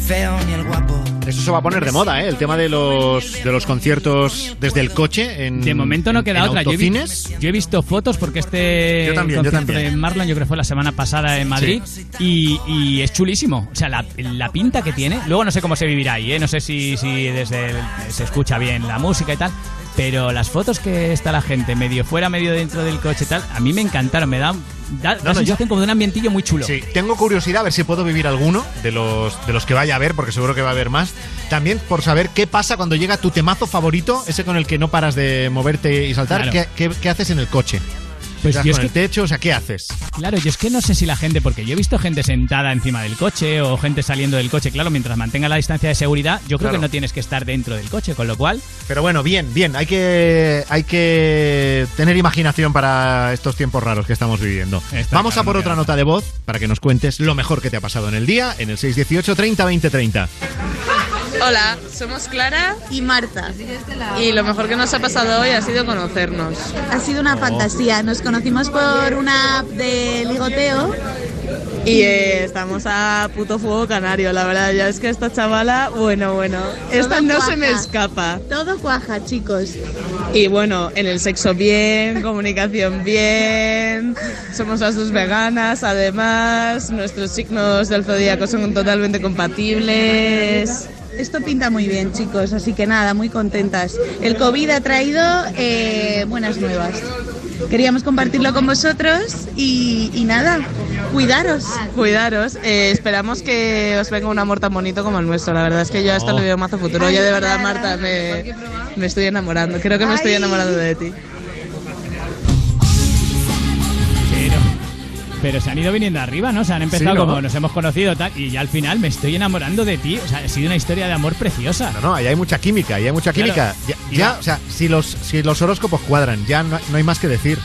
feo ni el guapo. Eso se va a poner de moda, ¿eh? El tema de los, de los conciertos desde el coche. En, De momento no queda en otra. Yo he, yo visto fotos porque este Yo también, yo concierto también. de Marlon yo creo que fue la semana pasada en Madrid y, y es chulísimo. O sea, la, la pinta que tiene. Luego no sé cómo se vivirá ahí, ¿eh? No sé si, si desde el- se escucha bien la música y tal. Pero las fotos que está la gente medio fuera, medio dentro del coche y tal, a mí me encantaron. Me da, da, No, no, sensación yo- como de un ambientillo muy chulo. Sí, tengo curiosidad a ver si puedo vivir alguno de los, de los que vaya a ver, porque seguro que va a haber más. También por saber qué pasa cuando llega tu temazo favorito, ese con el que no paras de moverte y saltar. Claro. ¿Qué, qué- qué haces en el coche? Pues ¿Te das yo es con el que- techo? O sea, ¿qué haces? Claro, yo es que no sé si la gente, porque yo he visto gente sentada encima del coche o gente saliendo del coche, claro, mientras mantenga la distancia de seguridad, yo creo Claro. que no tienes que estar dentro del coche, con lo cual... Pero bueno, bien, bien. Hay que, hay que tener imaginación para estos tiempos raros que estamos viviendo. Está Vamos claro, a por no otra nota de voz para que nos cuentes lo mejor que te ha pasado en el día en el 618 30 20 30. Hola, somos Clara y Marta. Y lo mejor que nos ha pasado hoy ha sido conocernos. Ha sido una fantasía. Nos conocimos por una app de ligoteo. Y eh, estamos a puto fuego canario, la verdad. Ya es que esta chavala, bueno, bueno. Esta Todo no se me escapa. Todo cuaja, chicos. Y bueno, en el sexo bien, *laughs* comunicación bien. Somos las dos veganas, además. Nuestros signos del zodíaco son totalmente compatibles. Esto pinta muy bien, chicos, así que nada, muy contentas. El COVID ha traído eh, buenas nuevas. Queríamos compartirlo con vosotros y, y nada, Cuidaros, cuidaros. Eh, esperamos que os venga un amor tan bonito como el nuestro. La verdad es que yo hasta Oh. lo veo mazo futuro. Yo de verdad, Marta, me, me estoy enamorando. Creo que me estoy enamorando de ti. Pero se han ido viniendo arriba, ¿no? Se han empezado Sí, ¿no? como nos hemos conocido tal y ya al final me estoy enamorando de ti. O sea, ha sido una historia de amor preciosa. No, no, ahí hay mucha química, ahí hay mucha Claro. química. Ya, o sea, si los, si los horóscopos cuadran, ya no, no hay más que decir.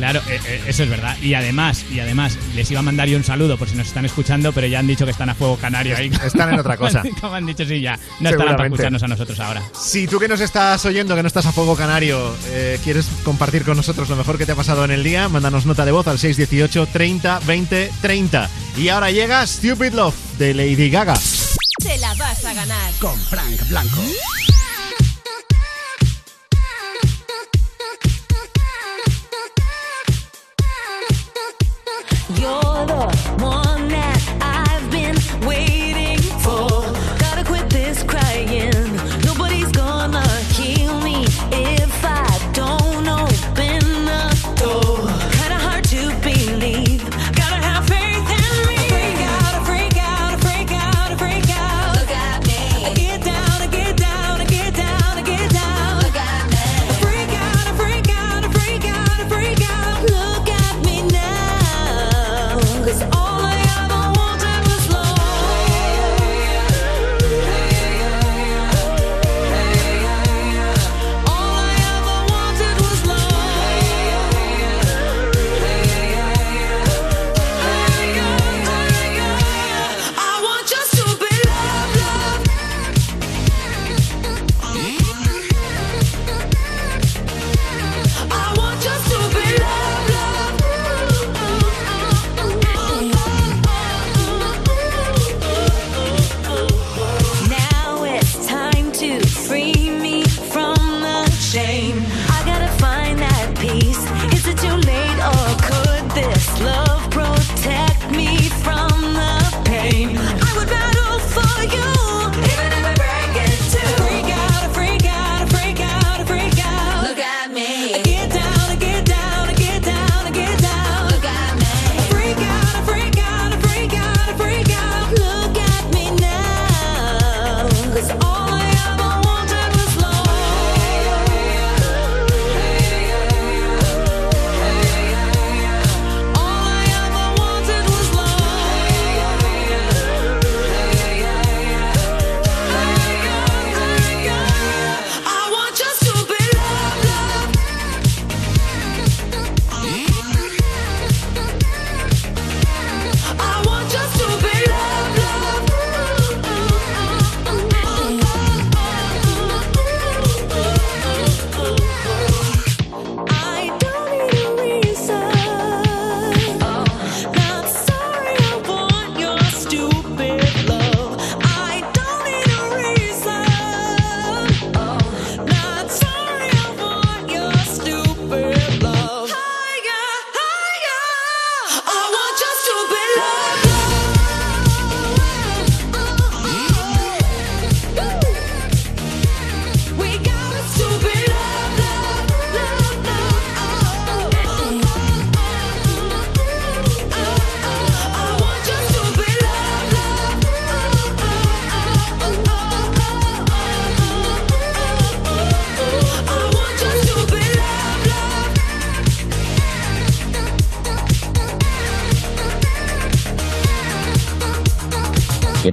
Claro, eh, eh, eso es verdad. Y además, y además, les iba a mandar yo un saludo por si nos están escuchando, pero ya han dicho que están a fuego canario ahí. Están en otra *laughs* cosa. Como han dicho, sí, ya. No estarán para escucharnos a nosotros ahora. Si tú que nos estás oyendo, que no estás a fuego canario, eh, quieres compartir con nosotros lo mejor que te ha pasado en el día, mándanos nota de voz al 618 30 20 30. Y ahora llega Stupid Love de Lady Gaga. Te la vas a ganar. Con Frank Blanco.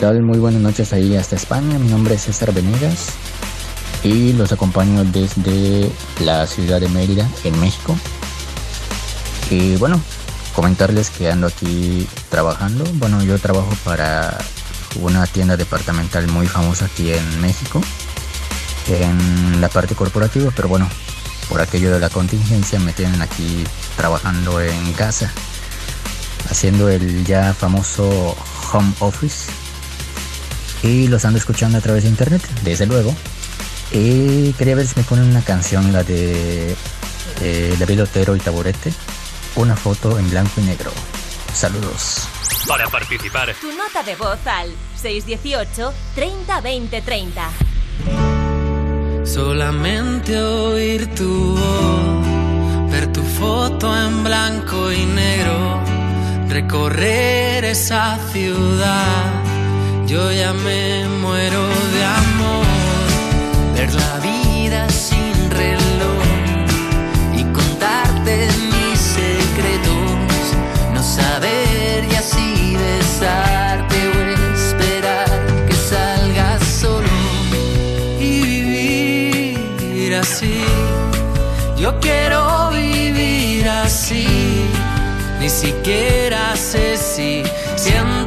Tal? Muy buenas noches ahí hasta España. Mi nombre es César Venegas y los acompaño desde la ciudad de Mérida, en México. Y bueno, comentarles que ando aquí trabajando. Bueno, yo trabajo para una tienda departamental muy famosa aquí en México, en la parte corporativa, pero bueno, por aquello de la contingencia me tienen aquí trabajando en casa, haciendo el ya famoso home office y los ando escuchando a través de internet, desde luego. Y quería ver si me ponen una canción, la de eh, David Otero y Taburete. Una foto en blanco y negro. Saludos. Para participar. Tu nota de voz al 618 30 20 Solamente oír tu voz, ver tu foto en blanco y negro, recorrer esa ciudad yo ya me muero de amor, ver la vida sin reloj y contarte mis secretos, no saber y así besarte o esperar que salgas solo y vivir así. Yo quiero vivir así, ni siquiera sé si siento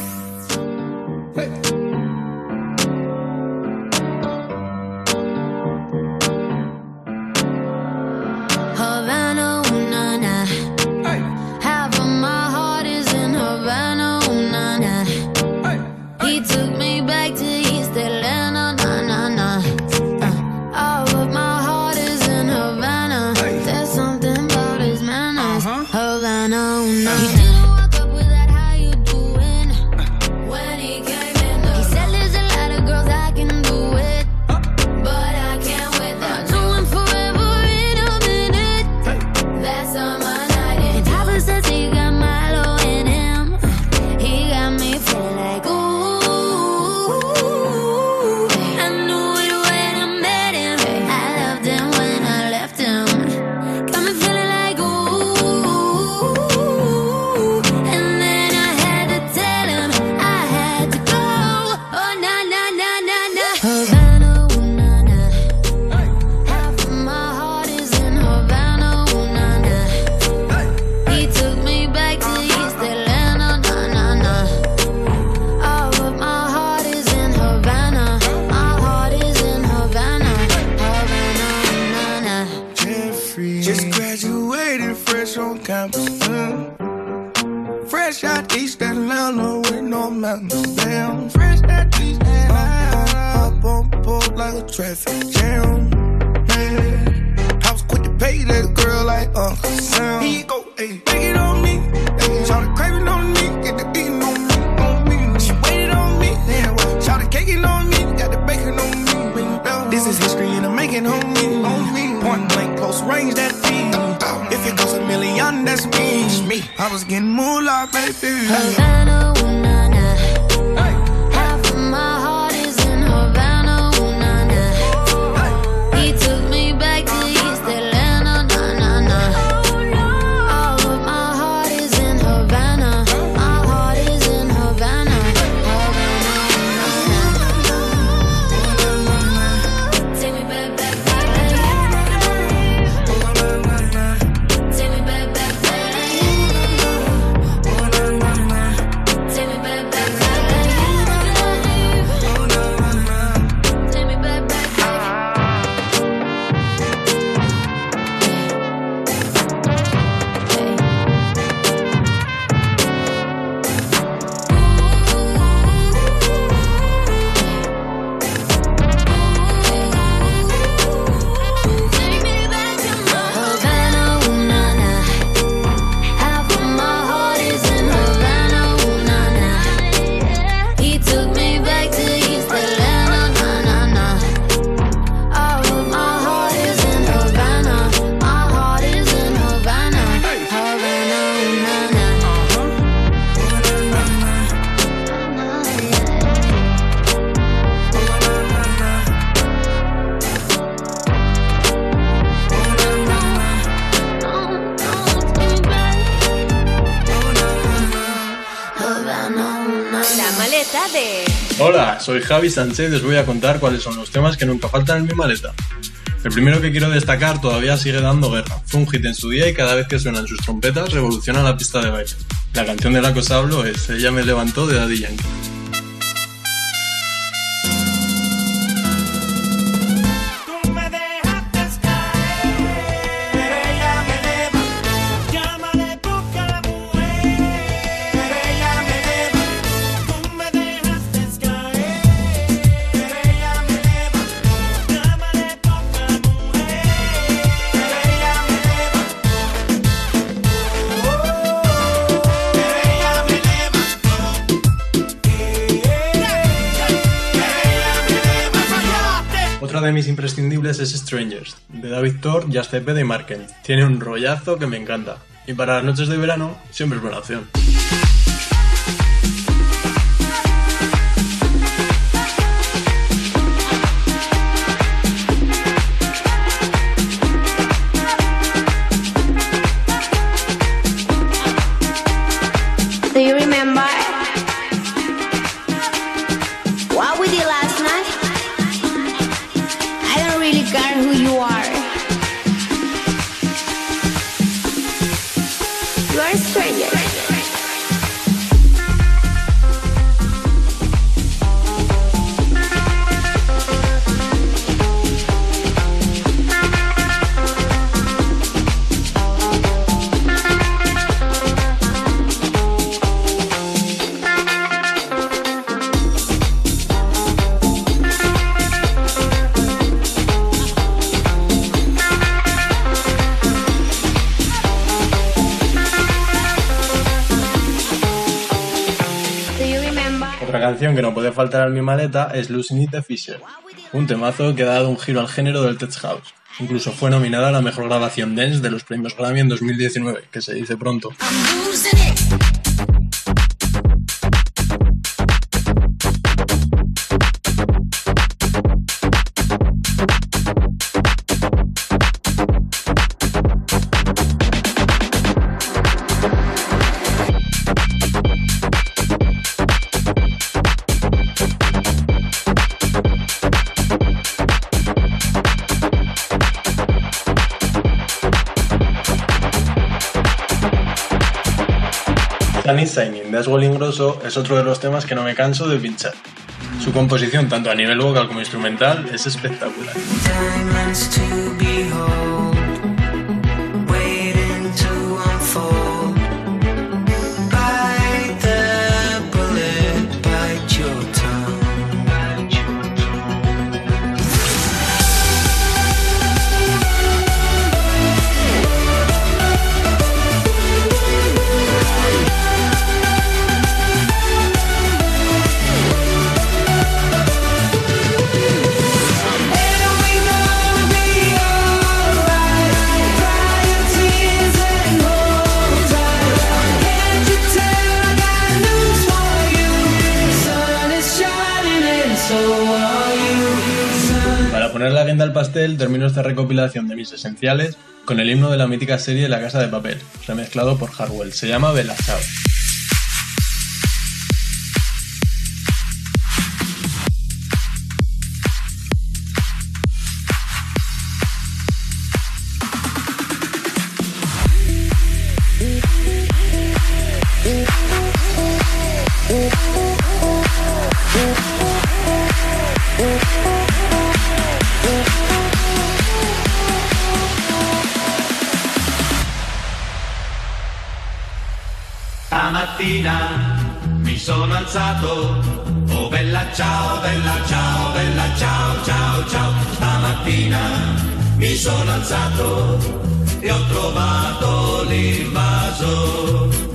Hold on, oh no. transaction. Yeah. I was quick to pay that girl like Uncle Sam. He go, hey, bring it on me. Hey, shout the craving on me, get the beating on me, on me. She waited on me, yeah. Shout the caking on me, got the bacon on me. This is history and I'm making homie, on me. Point blank, close range, that feed. If it goes a million, that's me. me. I was getting moolah, baby. Havana. Soy Javi Sánchez y os voy a contar cuáles son los temas que nunca faltan en mi maleta. El primero que quiero destacar todavía sigue dando guerra. Fue un hit en su día y cada vez que suenan sus trompetas revoluciona la pista de baile. La canción de la que os hablo es Ella me levantó de Daddy Yankee. De mis imprescindibles es Strangers, de David Thor, Just Cepeda y Marken. Tiene un rollazo que me encanta. Y para las noches de verano, siempre es buena opción. Maleta es It de Fisher, un temazo que ha dado un giro al género del Tech House. Incluso fue nominada a la mejor grabación dance de los premios Grammy en 2019, que se dice pronto. Sunny Shining de Aswell Ingrosso es otro de los temas que no me canso de pinchar. Su composición, tanto a nivel vocal como instrumental, es espectacular. Al pastel, termino esta recopilación de mis esenciales con el himno de la mítica serie La Casa de Papel, remezclado por Harwell. Se llama Bella sono alzato, oh bella ciao, bella ciao, bella ciao, ciao, ciao. Stamattina mi sono alzato e ho trovato l'invaso.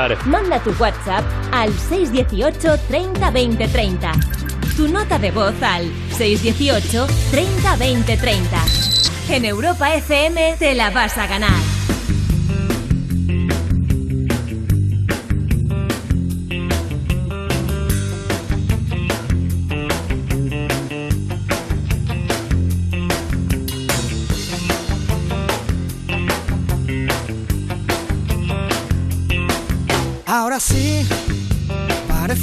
Participar, Manda tu WhatsApp al 618 30 20 30. Tu nota de voz al 618 30 20 30. En Europa FM te la vas a ganar.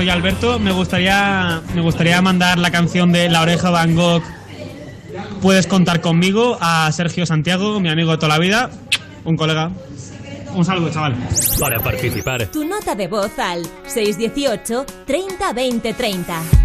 Soy Alberto. Me gustaría, me gustaría mandar la canción de La Oreja Van Gogh. Puedes contar conmigo a Sergio Santiago, mi amigo de toda la vida, un colega. Un saludo, chaval. Para participar, Tu nota de voz al 618 30 20 30.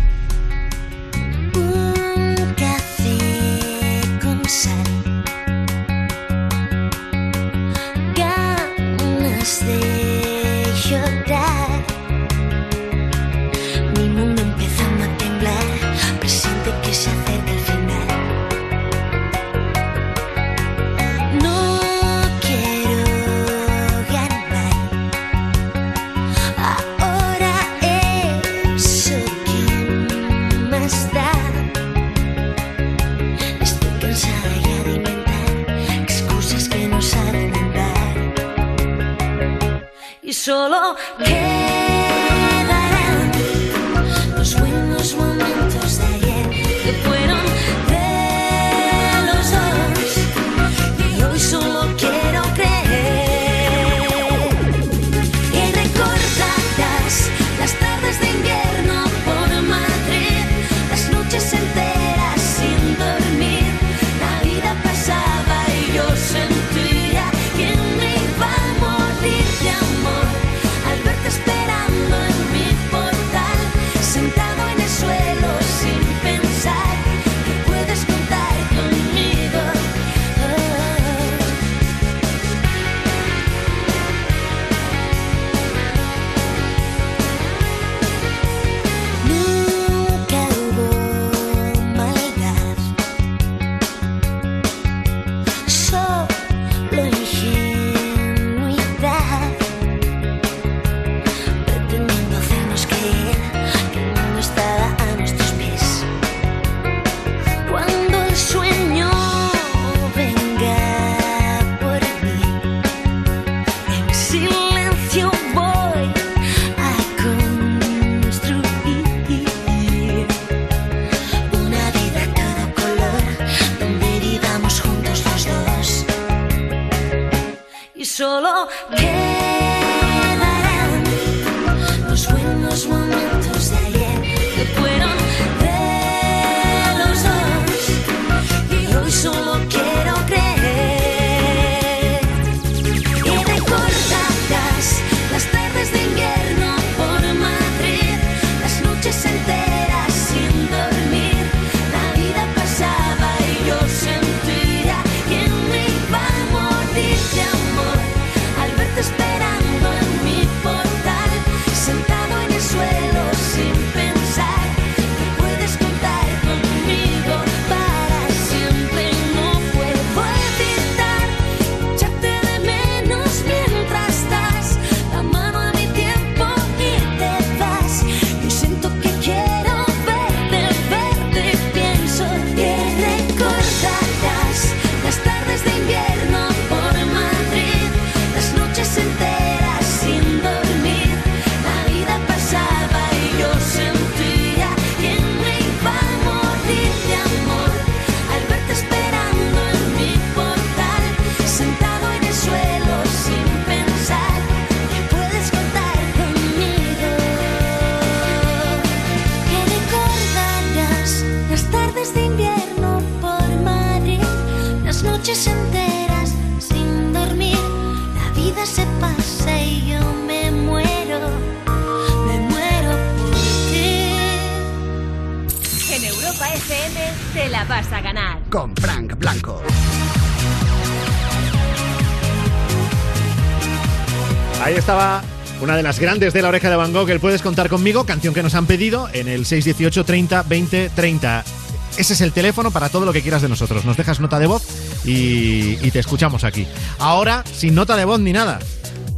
Una de las grandes de la oreja de Van Gogh, el Puedes contar conmigo, canción que nos han pedido en el 618 30 20 30. Ese es el teléfono para todo lo que quieras de nosotros. Nos dejas nota de voz y, y te escuchamos aquí. Ahora, sin nota de voz ni nada.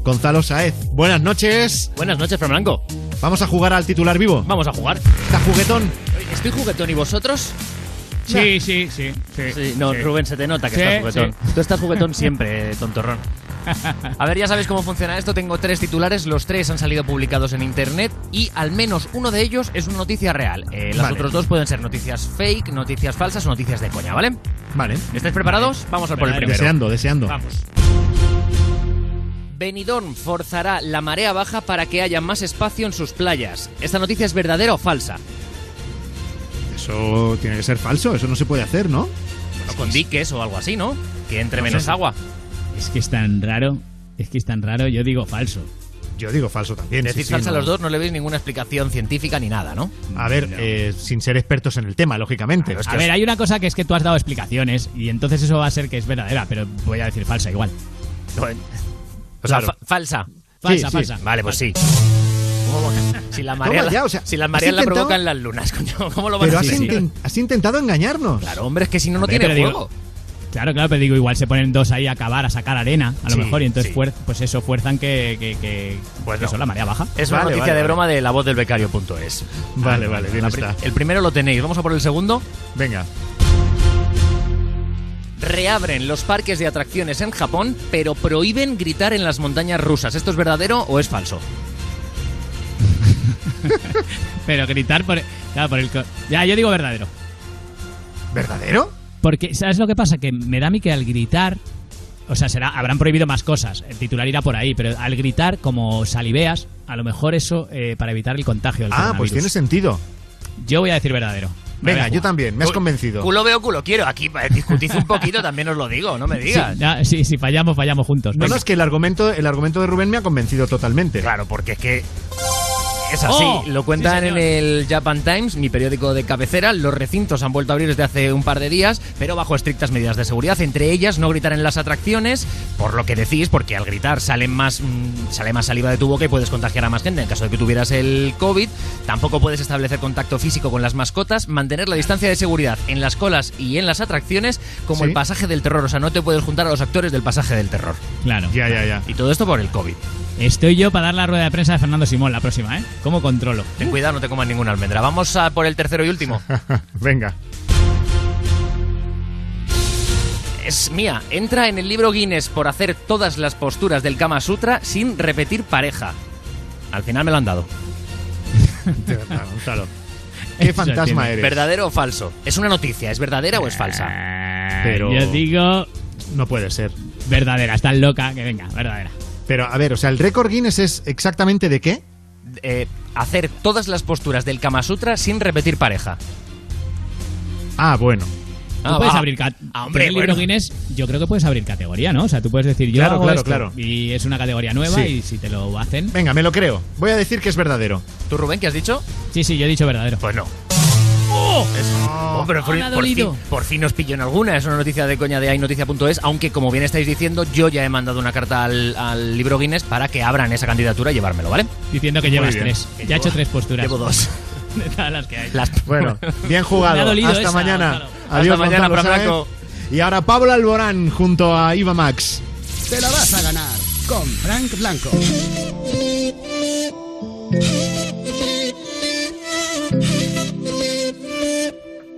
Gonzalo Saez, buenas noches. Buenas noches, Fran Blanco. ¿Vamos a jugar al titular vivo? Vamos a jugar. ¿Está juguetón? Estoy juguetón y vosotros. Sí, sí, sí. sí, Sí, no, sí. Rubén, se te nota que estás juguetón. Tú estás juguetón siempre, tontorrón. *laughs* A ver, ya sabéis cómo funciona esto. Tengo tres titulares, los tres han salido publicados en internet y al menos uno de ellos es una noticia real. Eh, Vale. otros dos pueden ser noticias fake, noticias falsas o noticias de coña, ¿vale? Vale. ¿Estáis preparados? Vamos a por el primero. Deseando, deseando. Vamos. Benidorm forzará la marea baja para que haya más espacio en sus playas. ¿Esta noticia es verdadera o falsa? Eso tiene que ser falso, eso no se puede hacer, ¿no? Bueno, con diques o algo así, ¿no? Que entre No menos agua. Es que es tan raro. Es que es tan raro, yo digo falso. Yo digo falso también. Decir sí, sí, falsa a no. los dos no le veis ninguna explicación científica ni nada, ¿no? A ver, eh, sin ser expertos en el tema, lógicamente. A ver, hay una cosa que es que tú has dado explicaciones y entonces eso va a ser que es verdadera, pero voy a decir falsa igual. O sea, Claro. fa- falsa. Falsa, falsa. Vale, pues sí. Si la marea, la- ya, o sea, si la provocan las lunas, *laughs* coño, ¿cómo lo van Pero a has, inten- has intentado engañarnos. Claro, hombre, es que si no, no Hombre, tiene juego. digo- Claro, claro, pero digo, igual se ponen dos ahí a cavar, a sacar arena, a lo mejor, y entonces sí. fuer- pues eso, fuerzan que, que, que- Pues que no. eso, la marea baja. Es una Vale, noticia vale, de vale. broma de la voz del becario.es. Vale, vale, bien está. El primero lo tenéis. Vamos a por el segundo. Venga. Reabren los parques de atracciones en Japón, pero prohíben gritar en las montañas rusas. ¿Esto es verdadero o es falso? *laughs* Pero gritar por, claro, por el... co- Ya, yo digo verdadero. ¿Verdadero? Porque, ¿sabes lo que pasa? Que me da a mí que al gritar... O sea, será, habrán prohibido más cosas. El titular irá por ahí, pero al gritar, como saliveas, a lo mejor eso eh, para evitar el contagio del Ah, pues tiene sentido. Yo voy a decir verdadero. Venga, yo también, me has convencido. Culo veo, culo quiero. Aquí eh, discutid un poquito, también os lo digo, no me digas. Sí, ya, sí, si fallamos, fallamos juntos. No, no, es que el argumento, el argumento de Rubén me ha convencido totalmente. Claro, porque es que es así. Oh, lo cuentan sí, en el Japan Times, mi periódico de cabecera. Los recintos han vuelto a abrir desde hace un par de días, pero bajo estrictas medidas de seguridad. Entre ellas, no gritar en las atracciones, por lo que decís, porque al gritar sale más, mm, sale más saliva de tu boca y puedes contagiar a más gente. En caso de que tuvieras el COVID, tampoco puedes establecer contacto físico con las mascotas, mantener la distancia de seguridad en las colas y en las atracciones, como Sí. el pasaje del terror. O sea, no te puedes juntar a los actores del pasaje del terror. Claro. Ya, ya, ya. Y todo esto por el COVID. Estoy yo para dar la rueda de prensa de Fernando Simón la próxima, ¿eh? ¿Cómo controlo? Ten cuidado, no te comas ninguna almendra. Vamos a por el tercero y último. *laughs* Venga. Es mía. Entra en el libro Guinness por hacer todas las posturas del Kama Sutra sin repetir pareja. Al final me lo han dado. *laughs* De verdad, Gonzalo. *laughs* Qué Eso fantasma tiene. eres. ¿Verdadero o falso? ¿Es una noticia? ¿Es verdadera o es falsa? Pero- Yo digo No puede ser. verdadera, estás loca, que venga, verdadera. Pero, a ver, o sea, el récord Guinness es exactamente de qué? Eh, hacer todas las posturas del Kama Sutra sin repetir pareja. Ah, bueno. Tú Ah, puedes abrir Ah, hombre, el libro bueno. Guinness, yo creo que puedes abrir categoría, ¿no? O sea, tú puedes decir yo Claro, hago claro, esto, claro. y es una categoría nueva Sí. y si te lo hacen. Venga, me lo creo. Voy a decir que es verdadero. ¿Tú, Rubén, qué has dicho? Sí, sí, yo he dicho verdadero. Pues no. Es- Oh, pero por, me ha por fin, por fin os pillo en alguna. Es una noticia de coña de ainoticia.es. Aunque, como bien estáis diciendo, yo ya he mandado una carta al, al libro Guinness para que abran esa candidatura y llevármelo, ¿vale? Diciendo que Muy llevas bien. tres. Que Ya he hecho tres posturas. Llevo dos. *laughs* De todas las que hay. Las- Bueno, bien *laughs* jugado. Hasta esa, mañana. Adiós, Hasta mañana, Gonzalo Fran Sáez. Blanco. Y ahora Pablo Alborán junto a Iva Max. Te la vas a ganar con Frank Blanco.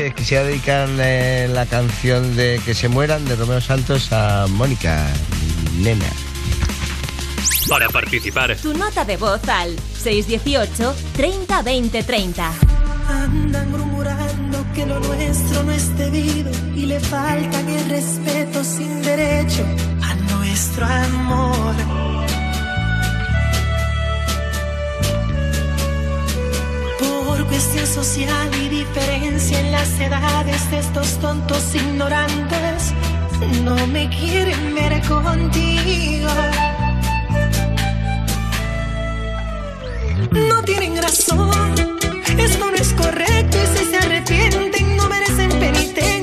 noches. Quisiera dedicar eh, la canción de Que se mueran de Romeo Santos a Mónica, nena. Para participar, Tu nota de voz al 618 30 20 30. Andan murmurando que lo nuestro no es debido y le faltan el respeto sin derecho a nuestro amor. Cuestión social y diferencia en las edades de estos tontos ignorantes, no me quieren ver contigo. No tienen razón, esto no es correcto y si se arrepienten no merecen penitencia.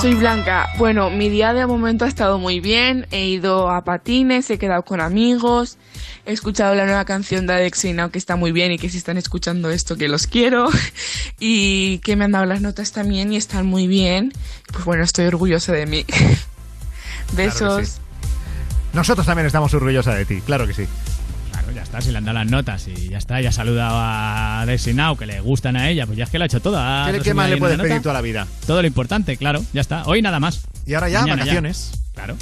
Soy Blanca. Bueno, mi día de momento ha estado muy bien. He ido a patines, he quedado con amigos, he escuchado la nueva canción de Alex Sinao que está muy bien y que si están escuchando esto que los quiero *laughs* y que me han dado las notas también y están muy bien. Pues bueno, estoy orgullosa de mí. *laughs* Besos. Nosotros también estamos orgullosos de ti, claro que sí. Está, si le han dado las notas y ya está, ya ha saludado a Now, que le gustan a ella, pues ya es que lo ha hecho todo. ha ¿Qué, más le puedes pedir toda la vida? Todo lo importante, claro, ya está. Hoy nada más. Y ahora ya, Mañana vacaciones. Claro.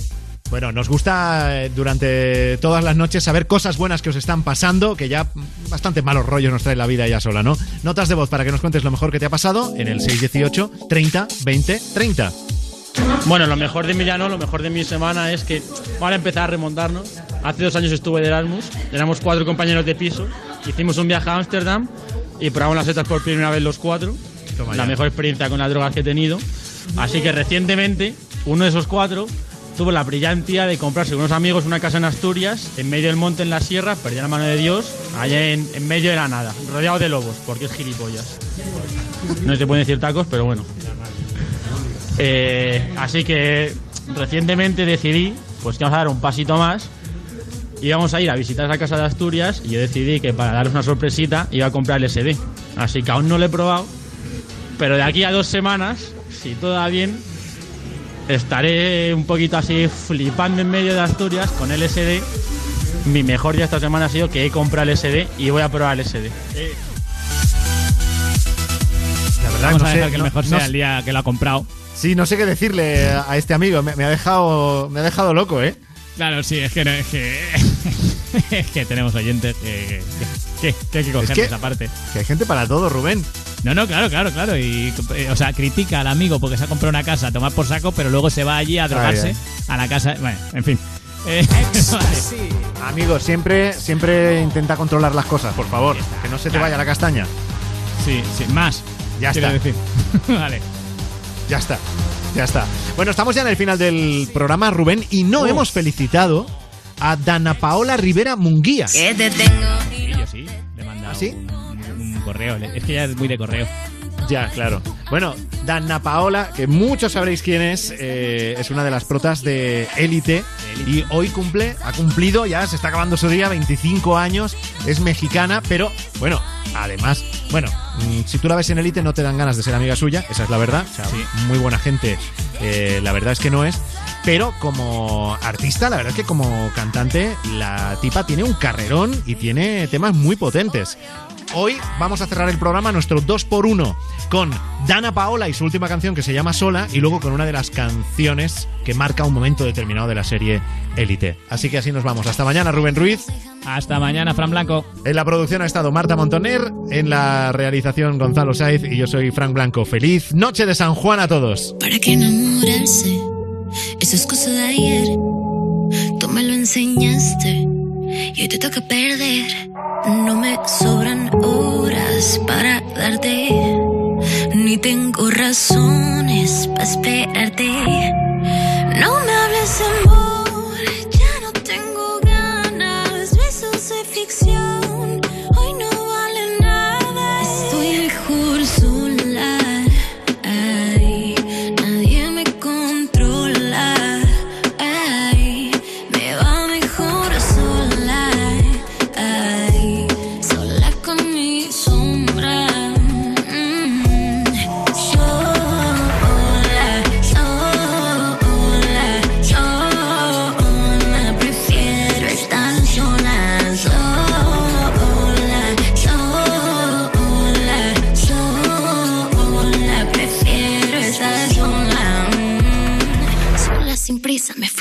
Bueno, nos gusta eh, durante todas las noches saber cosas buenas que os están pasando, que ya bastante malos rollos nos trae la vida ya sola, ¿no? Notas de voz para que nos cuentes lo mejor que te ha pasado en el 618 30 20 30. Bueno, lo mejor de mi lo mejor de mi semana es que van a empezar a remontarnos. Hace dos años estuve de Erasmus, éramos cuatro compañeros de piso, hicimos un viaje a Ámsterdam y probamos las setas por primera vez los cuatro. Toma la ya. mejor experiencia con las drogas que he tenido. Así que recientemente, uno de esos cuatro tuvo la brillante idea de comprarse con unos amigos una casa en Asturias, en medio del monte, en la sierra, perdía la mano de Dios, allá en, en medio de la nada, rodeado de lobos, porque es gilipollas. No se pueden decir tacos, pero bueno. Eh, así que recientemente decidí pues que vamos a dar un pasito más y vamos a ir a visitar esa casa de Asturias y yo decidí que para daros una sorpresita iba a comprar el SD. Así que aún no lo he probado, pero de aquí a dos semanas, si todo va bien, estaré un poquito así flipando en medio de Asturias con el SD. Mi mejor día esta semana ha sido que he comprado el SD y voy a probar el SD. La verdad, Vamos no a sé, dejar que el no- mejor no sea el día que lo ha comprado. Sí, no sé qué decirle a este amigo, me, me ha dejado me ha dejado loco, ¿eh? Claro, sí, es que, no- es que, *laughs* es que tenemos oyentes que, que, que hay que coger que- esa parte. Que hay gente para todo, Rubén. No, no, claro, claro, claro. Y, eh, o sea, critica al amigo porque se ha comprado una casa a tomar por saco, pero luego se va allí a drogarse a la casa. Bueno, en fin. Eh, *laughs* vale. Amigo, siempre siempre intenta controlar las cosas, por favor, que no se te vaya la castaña. Sí, sí, más. Ya quiero está. decir. *laughs* vale. Ya está. Ya está. Bueno, estamos ya en el final del programa, Rubén, y no hemos felicitado a Dana Paola Rivera Munguía. Sí, yo sí. Le he mandado ¿Ah, sí? un, un correo. Es que ya es muy de correo. Ya, claro. Bueno, Dana Paola, que muchos sabréis quién es, eh, es una de las protas de Élite y hoy cumple, ha cumplido, ya se está acabando su día, 25 años, es mexicana, pero bueno, además, bueno, mm, si tú la ves en Élite no te dan ganas de ser amiga suya, esa es la verdad, o sea, muy buena gente, eh, la verdad es que no es. Pero como artista, la verdad es que como cantante, la tipa tiene un carrerón y tiene temas muy potentes. Hoy vamos a cerrar el programa nuestro 2x1 con Dana Paola y su última canción que se llama Sola y luego con una de las canciones que marca un momento determinado de la serie Élite. Así que así nos vamos. Hasta mañana, Rubén Ruiz. Hasta mañana, Fran Blanco. En la producción ha estado Marta Montoner, en la realización Gonzalo Saiz y yo soy Frank Blanco. Feliz noche de San Juan a todos. ¿Para qué enamorarse? Eso es cosa de ayer. Tú me lo enseñaste y hoy te toca perder. No me sobran horas para darte, ni tengo razones para esperarte. No me hables de amor,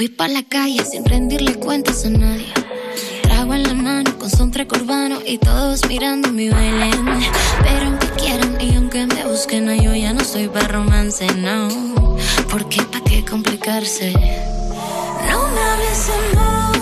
fui pa' la calle sin rendirle cuentas a nadie. Trago en la mano con son urbano y todos mirando mi baile. Pero aunque quieran y aunque me busquen, yo ya no soy para romance, no. Porque pa' qué complicarse. No me hables amor,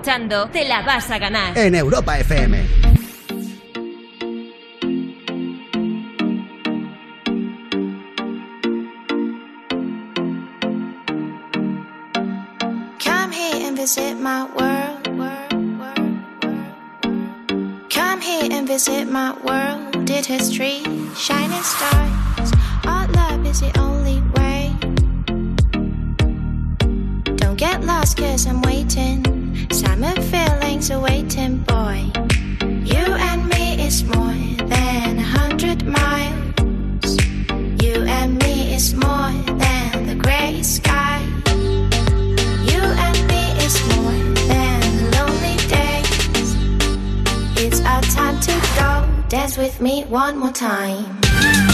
escuchando Te la vas a ganar. En Europa FM. Come here and visit my world. Come here and visit my world. Did history, shining stars. Our love is the only way. Don't get lost, cause I'm waiting. Summer feelings are waiting, boy. You and me is more than a hundred miles. You and me is more than the gray sky. You and me is more than lonely days. It's our time to go. Dance with me one more time.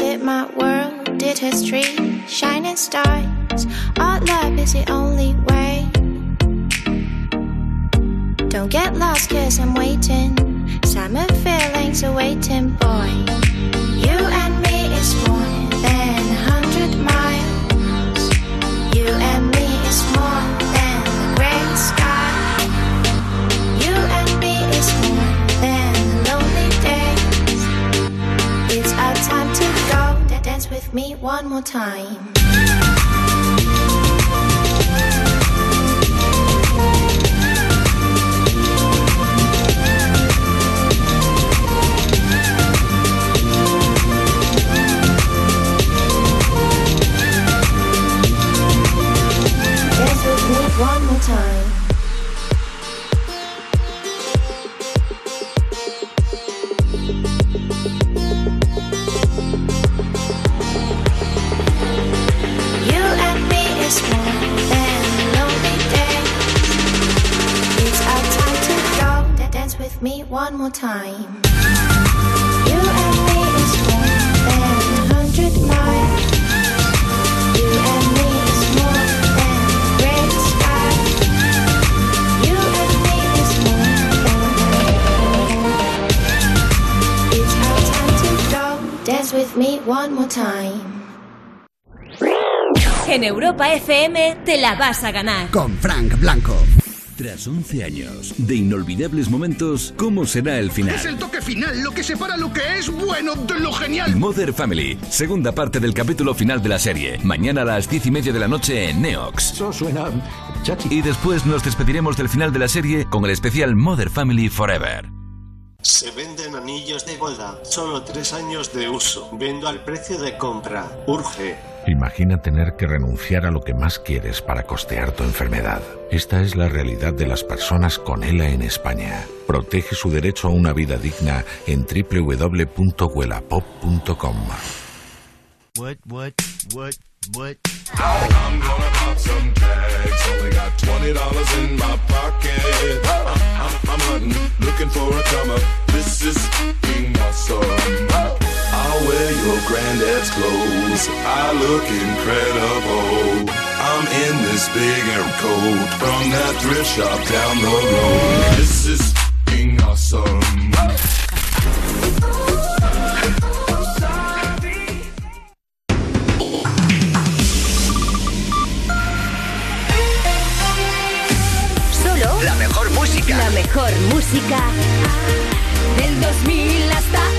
Visit my world. Did history, shining stars. Our love is the only way. Don't get lost, cause I'm waiting. Summer feelings are waiting, boy. You and me is more one more time. More time. You and me is more than a hundred miles. You and me is more than gray sky. You and me is more than It's our time to go. Dance with me one more time. En Europa FM te la vas a ganar. Con Frank Blanco. Tras 11 años de inolvidables momentos, ¿cómo será el final? Es el toque final lo que separa lo que es bueno de lo genial. Mother Family, segunda parte del capítulo final de la serie. Mañana a las 10 y media de la noche en Neox. Eso suena Y después nos despediremos del final de la serie con el especial Mother Family Forever. Se venden anillos de boda, solo tres años de uso. Vendo al precio de compra. Urge. Imagina tener que renunciar a lo que más quieres para costear tu enfermedad. Esta es la realidad de las personas con ELA en España. Protege su derecho a una vida digna en www.huelapop.com. What, what, what, what? I'm gonna pop some tags. Only got twenty dollars in my pocket. I'm, I'm, I'm hunting, looking for a come up. This is being awesome. I'll wear your granddad's clothes. I look incredible. I'm in this big air coat from that thrift shop down the road. This is being awesome. Solo La mejor música. la mejor música del 2000 hasta.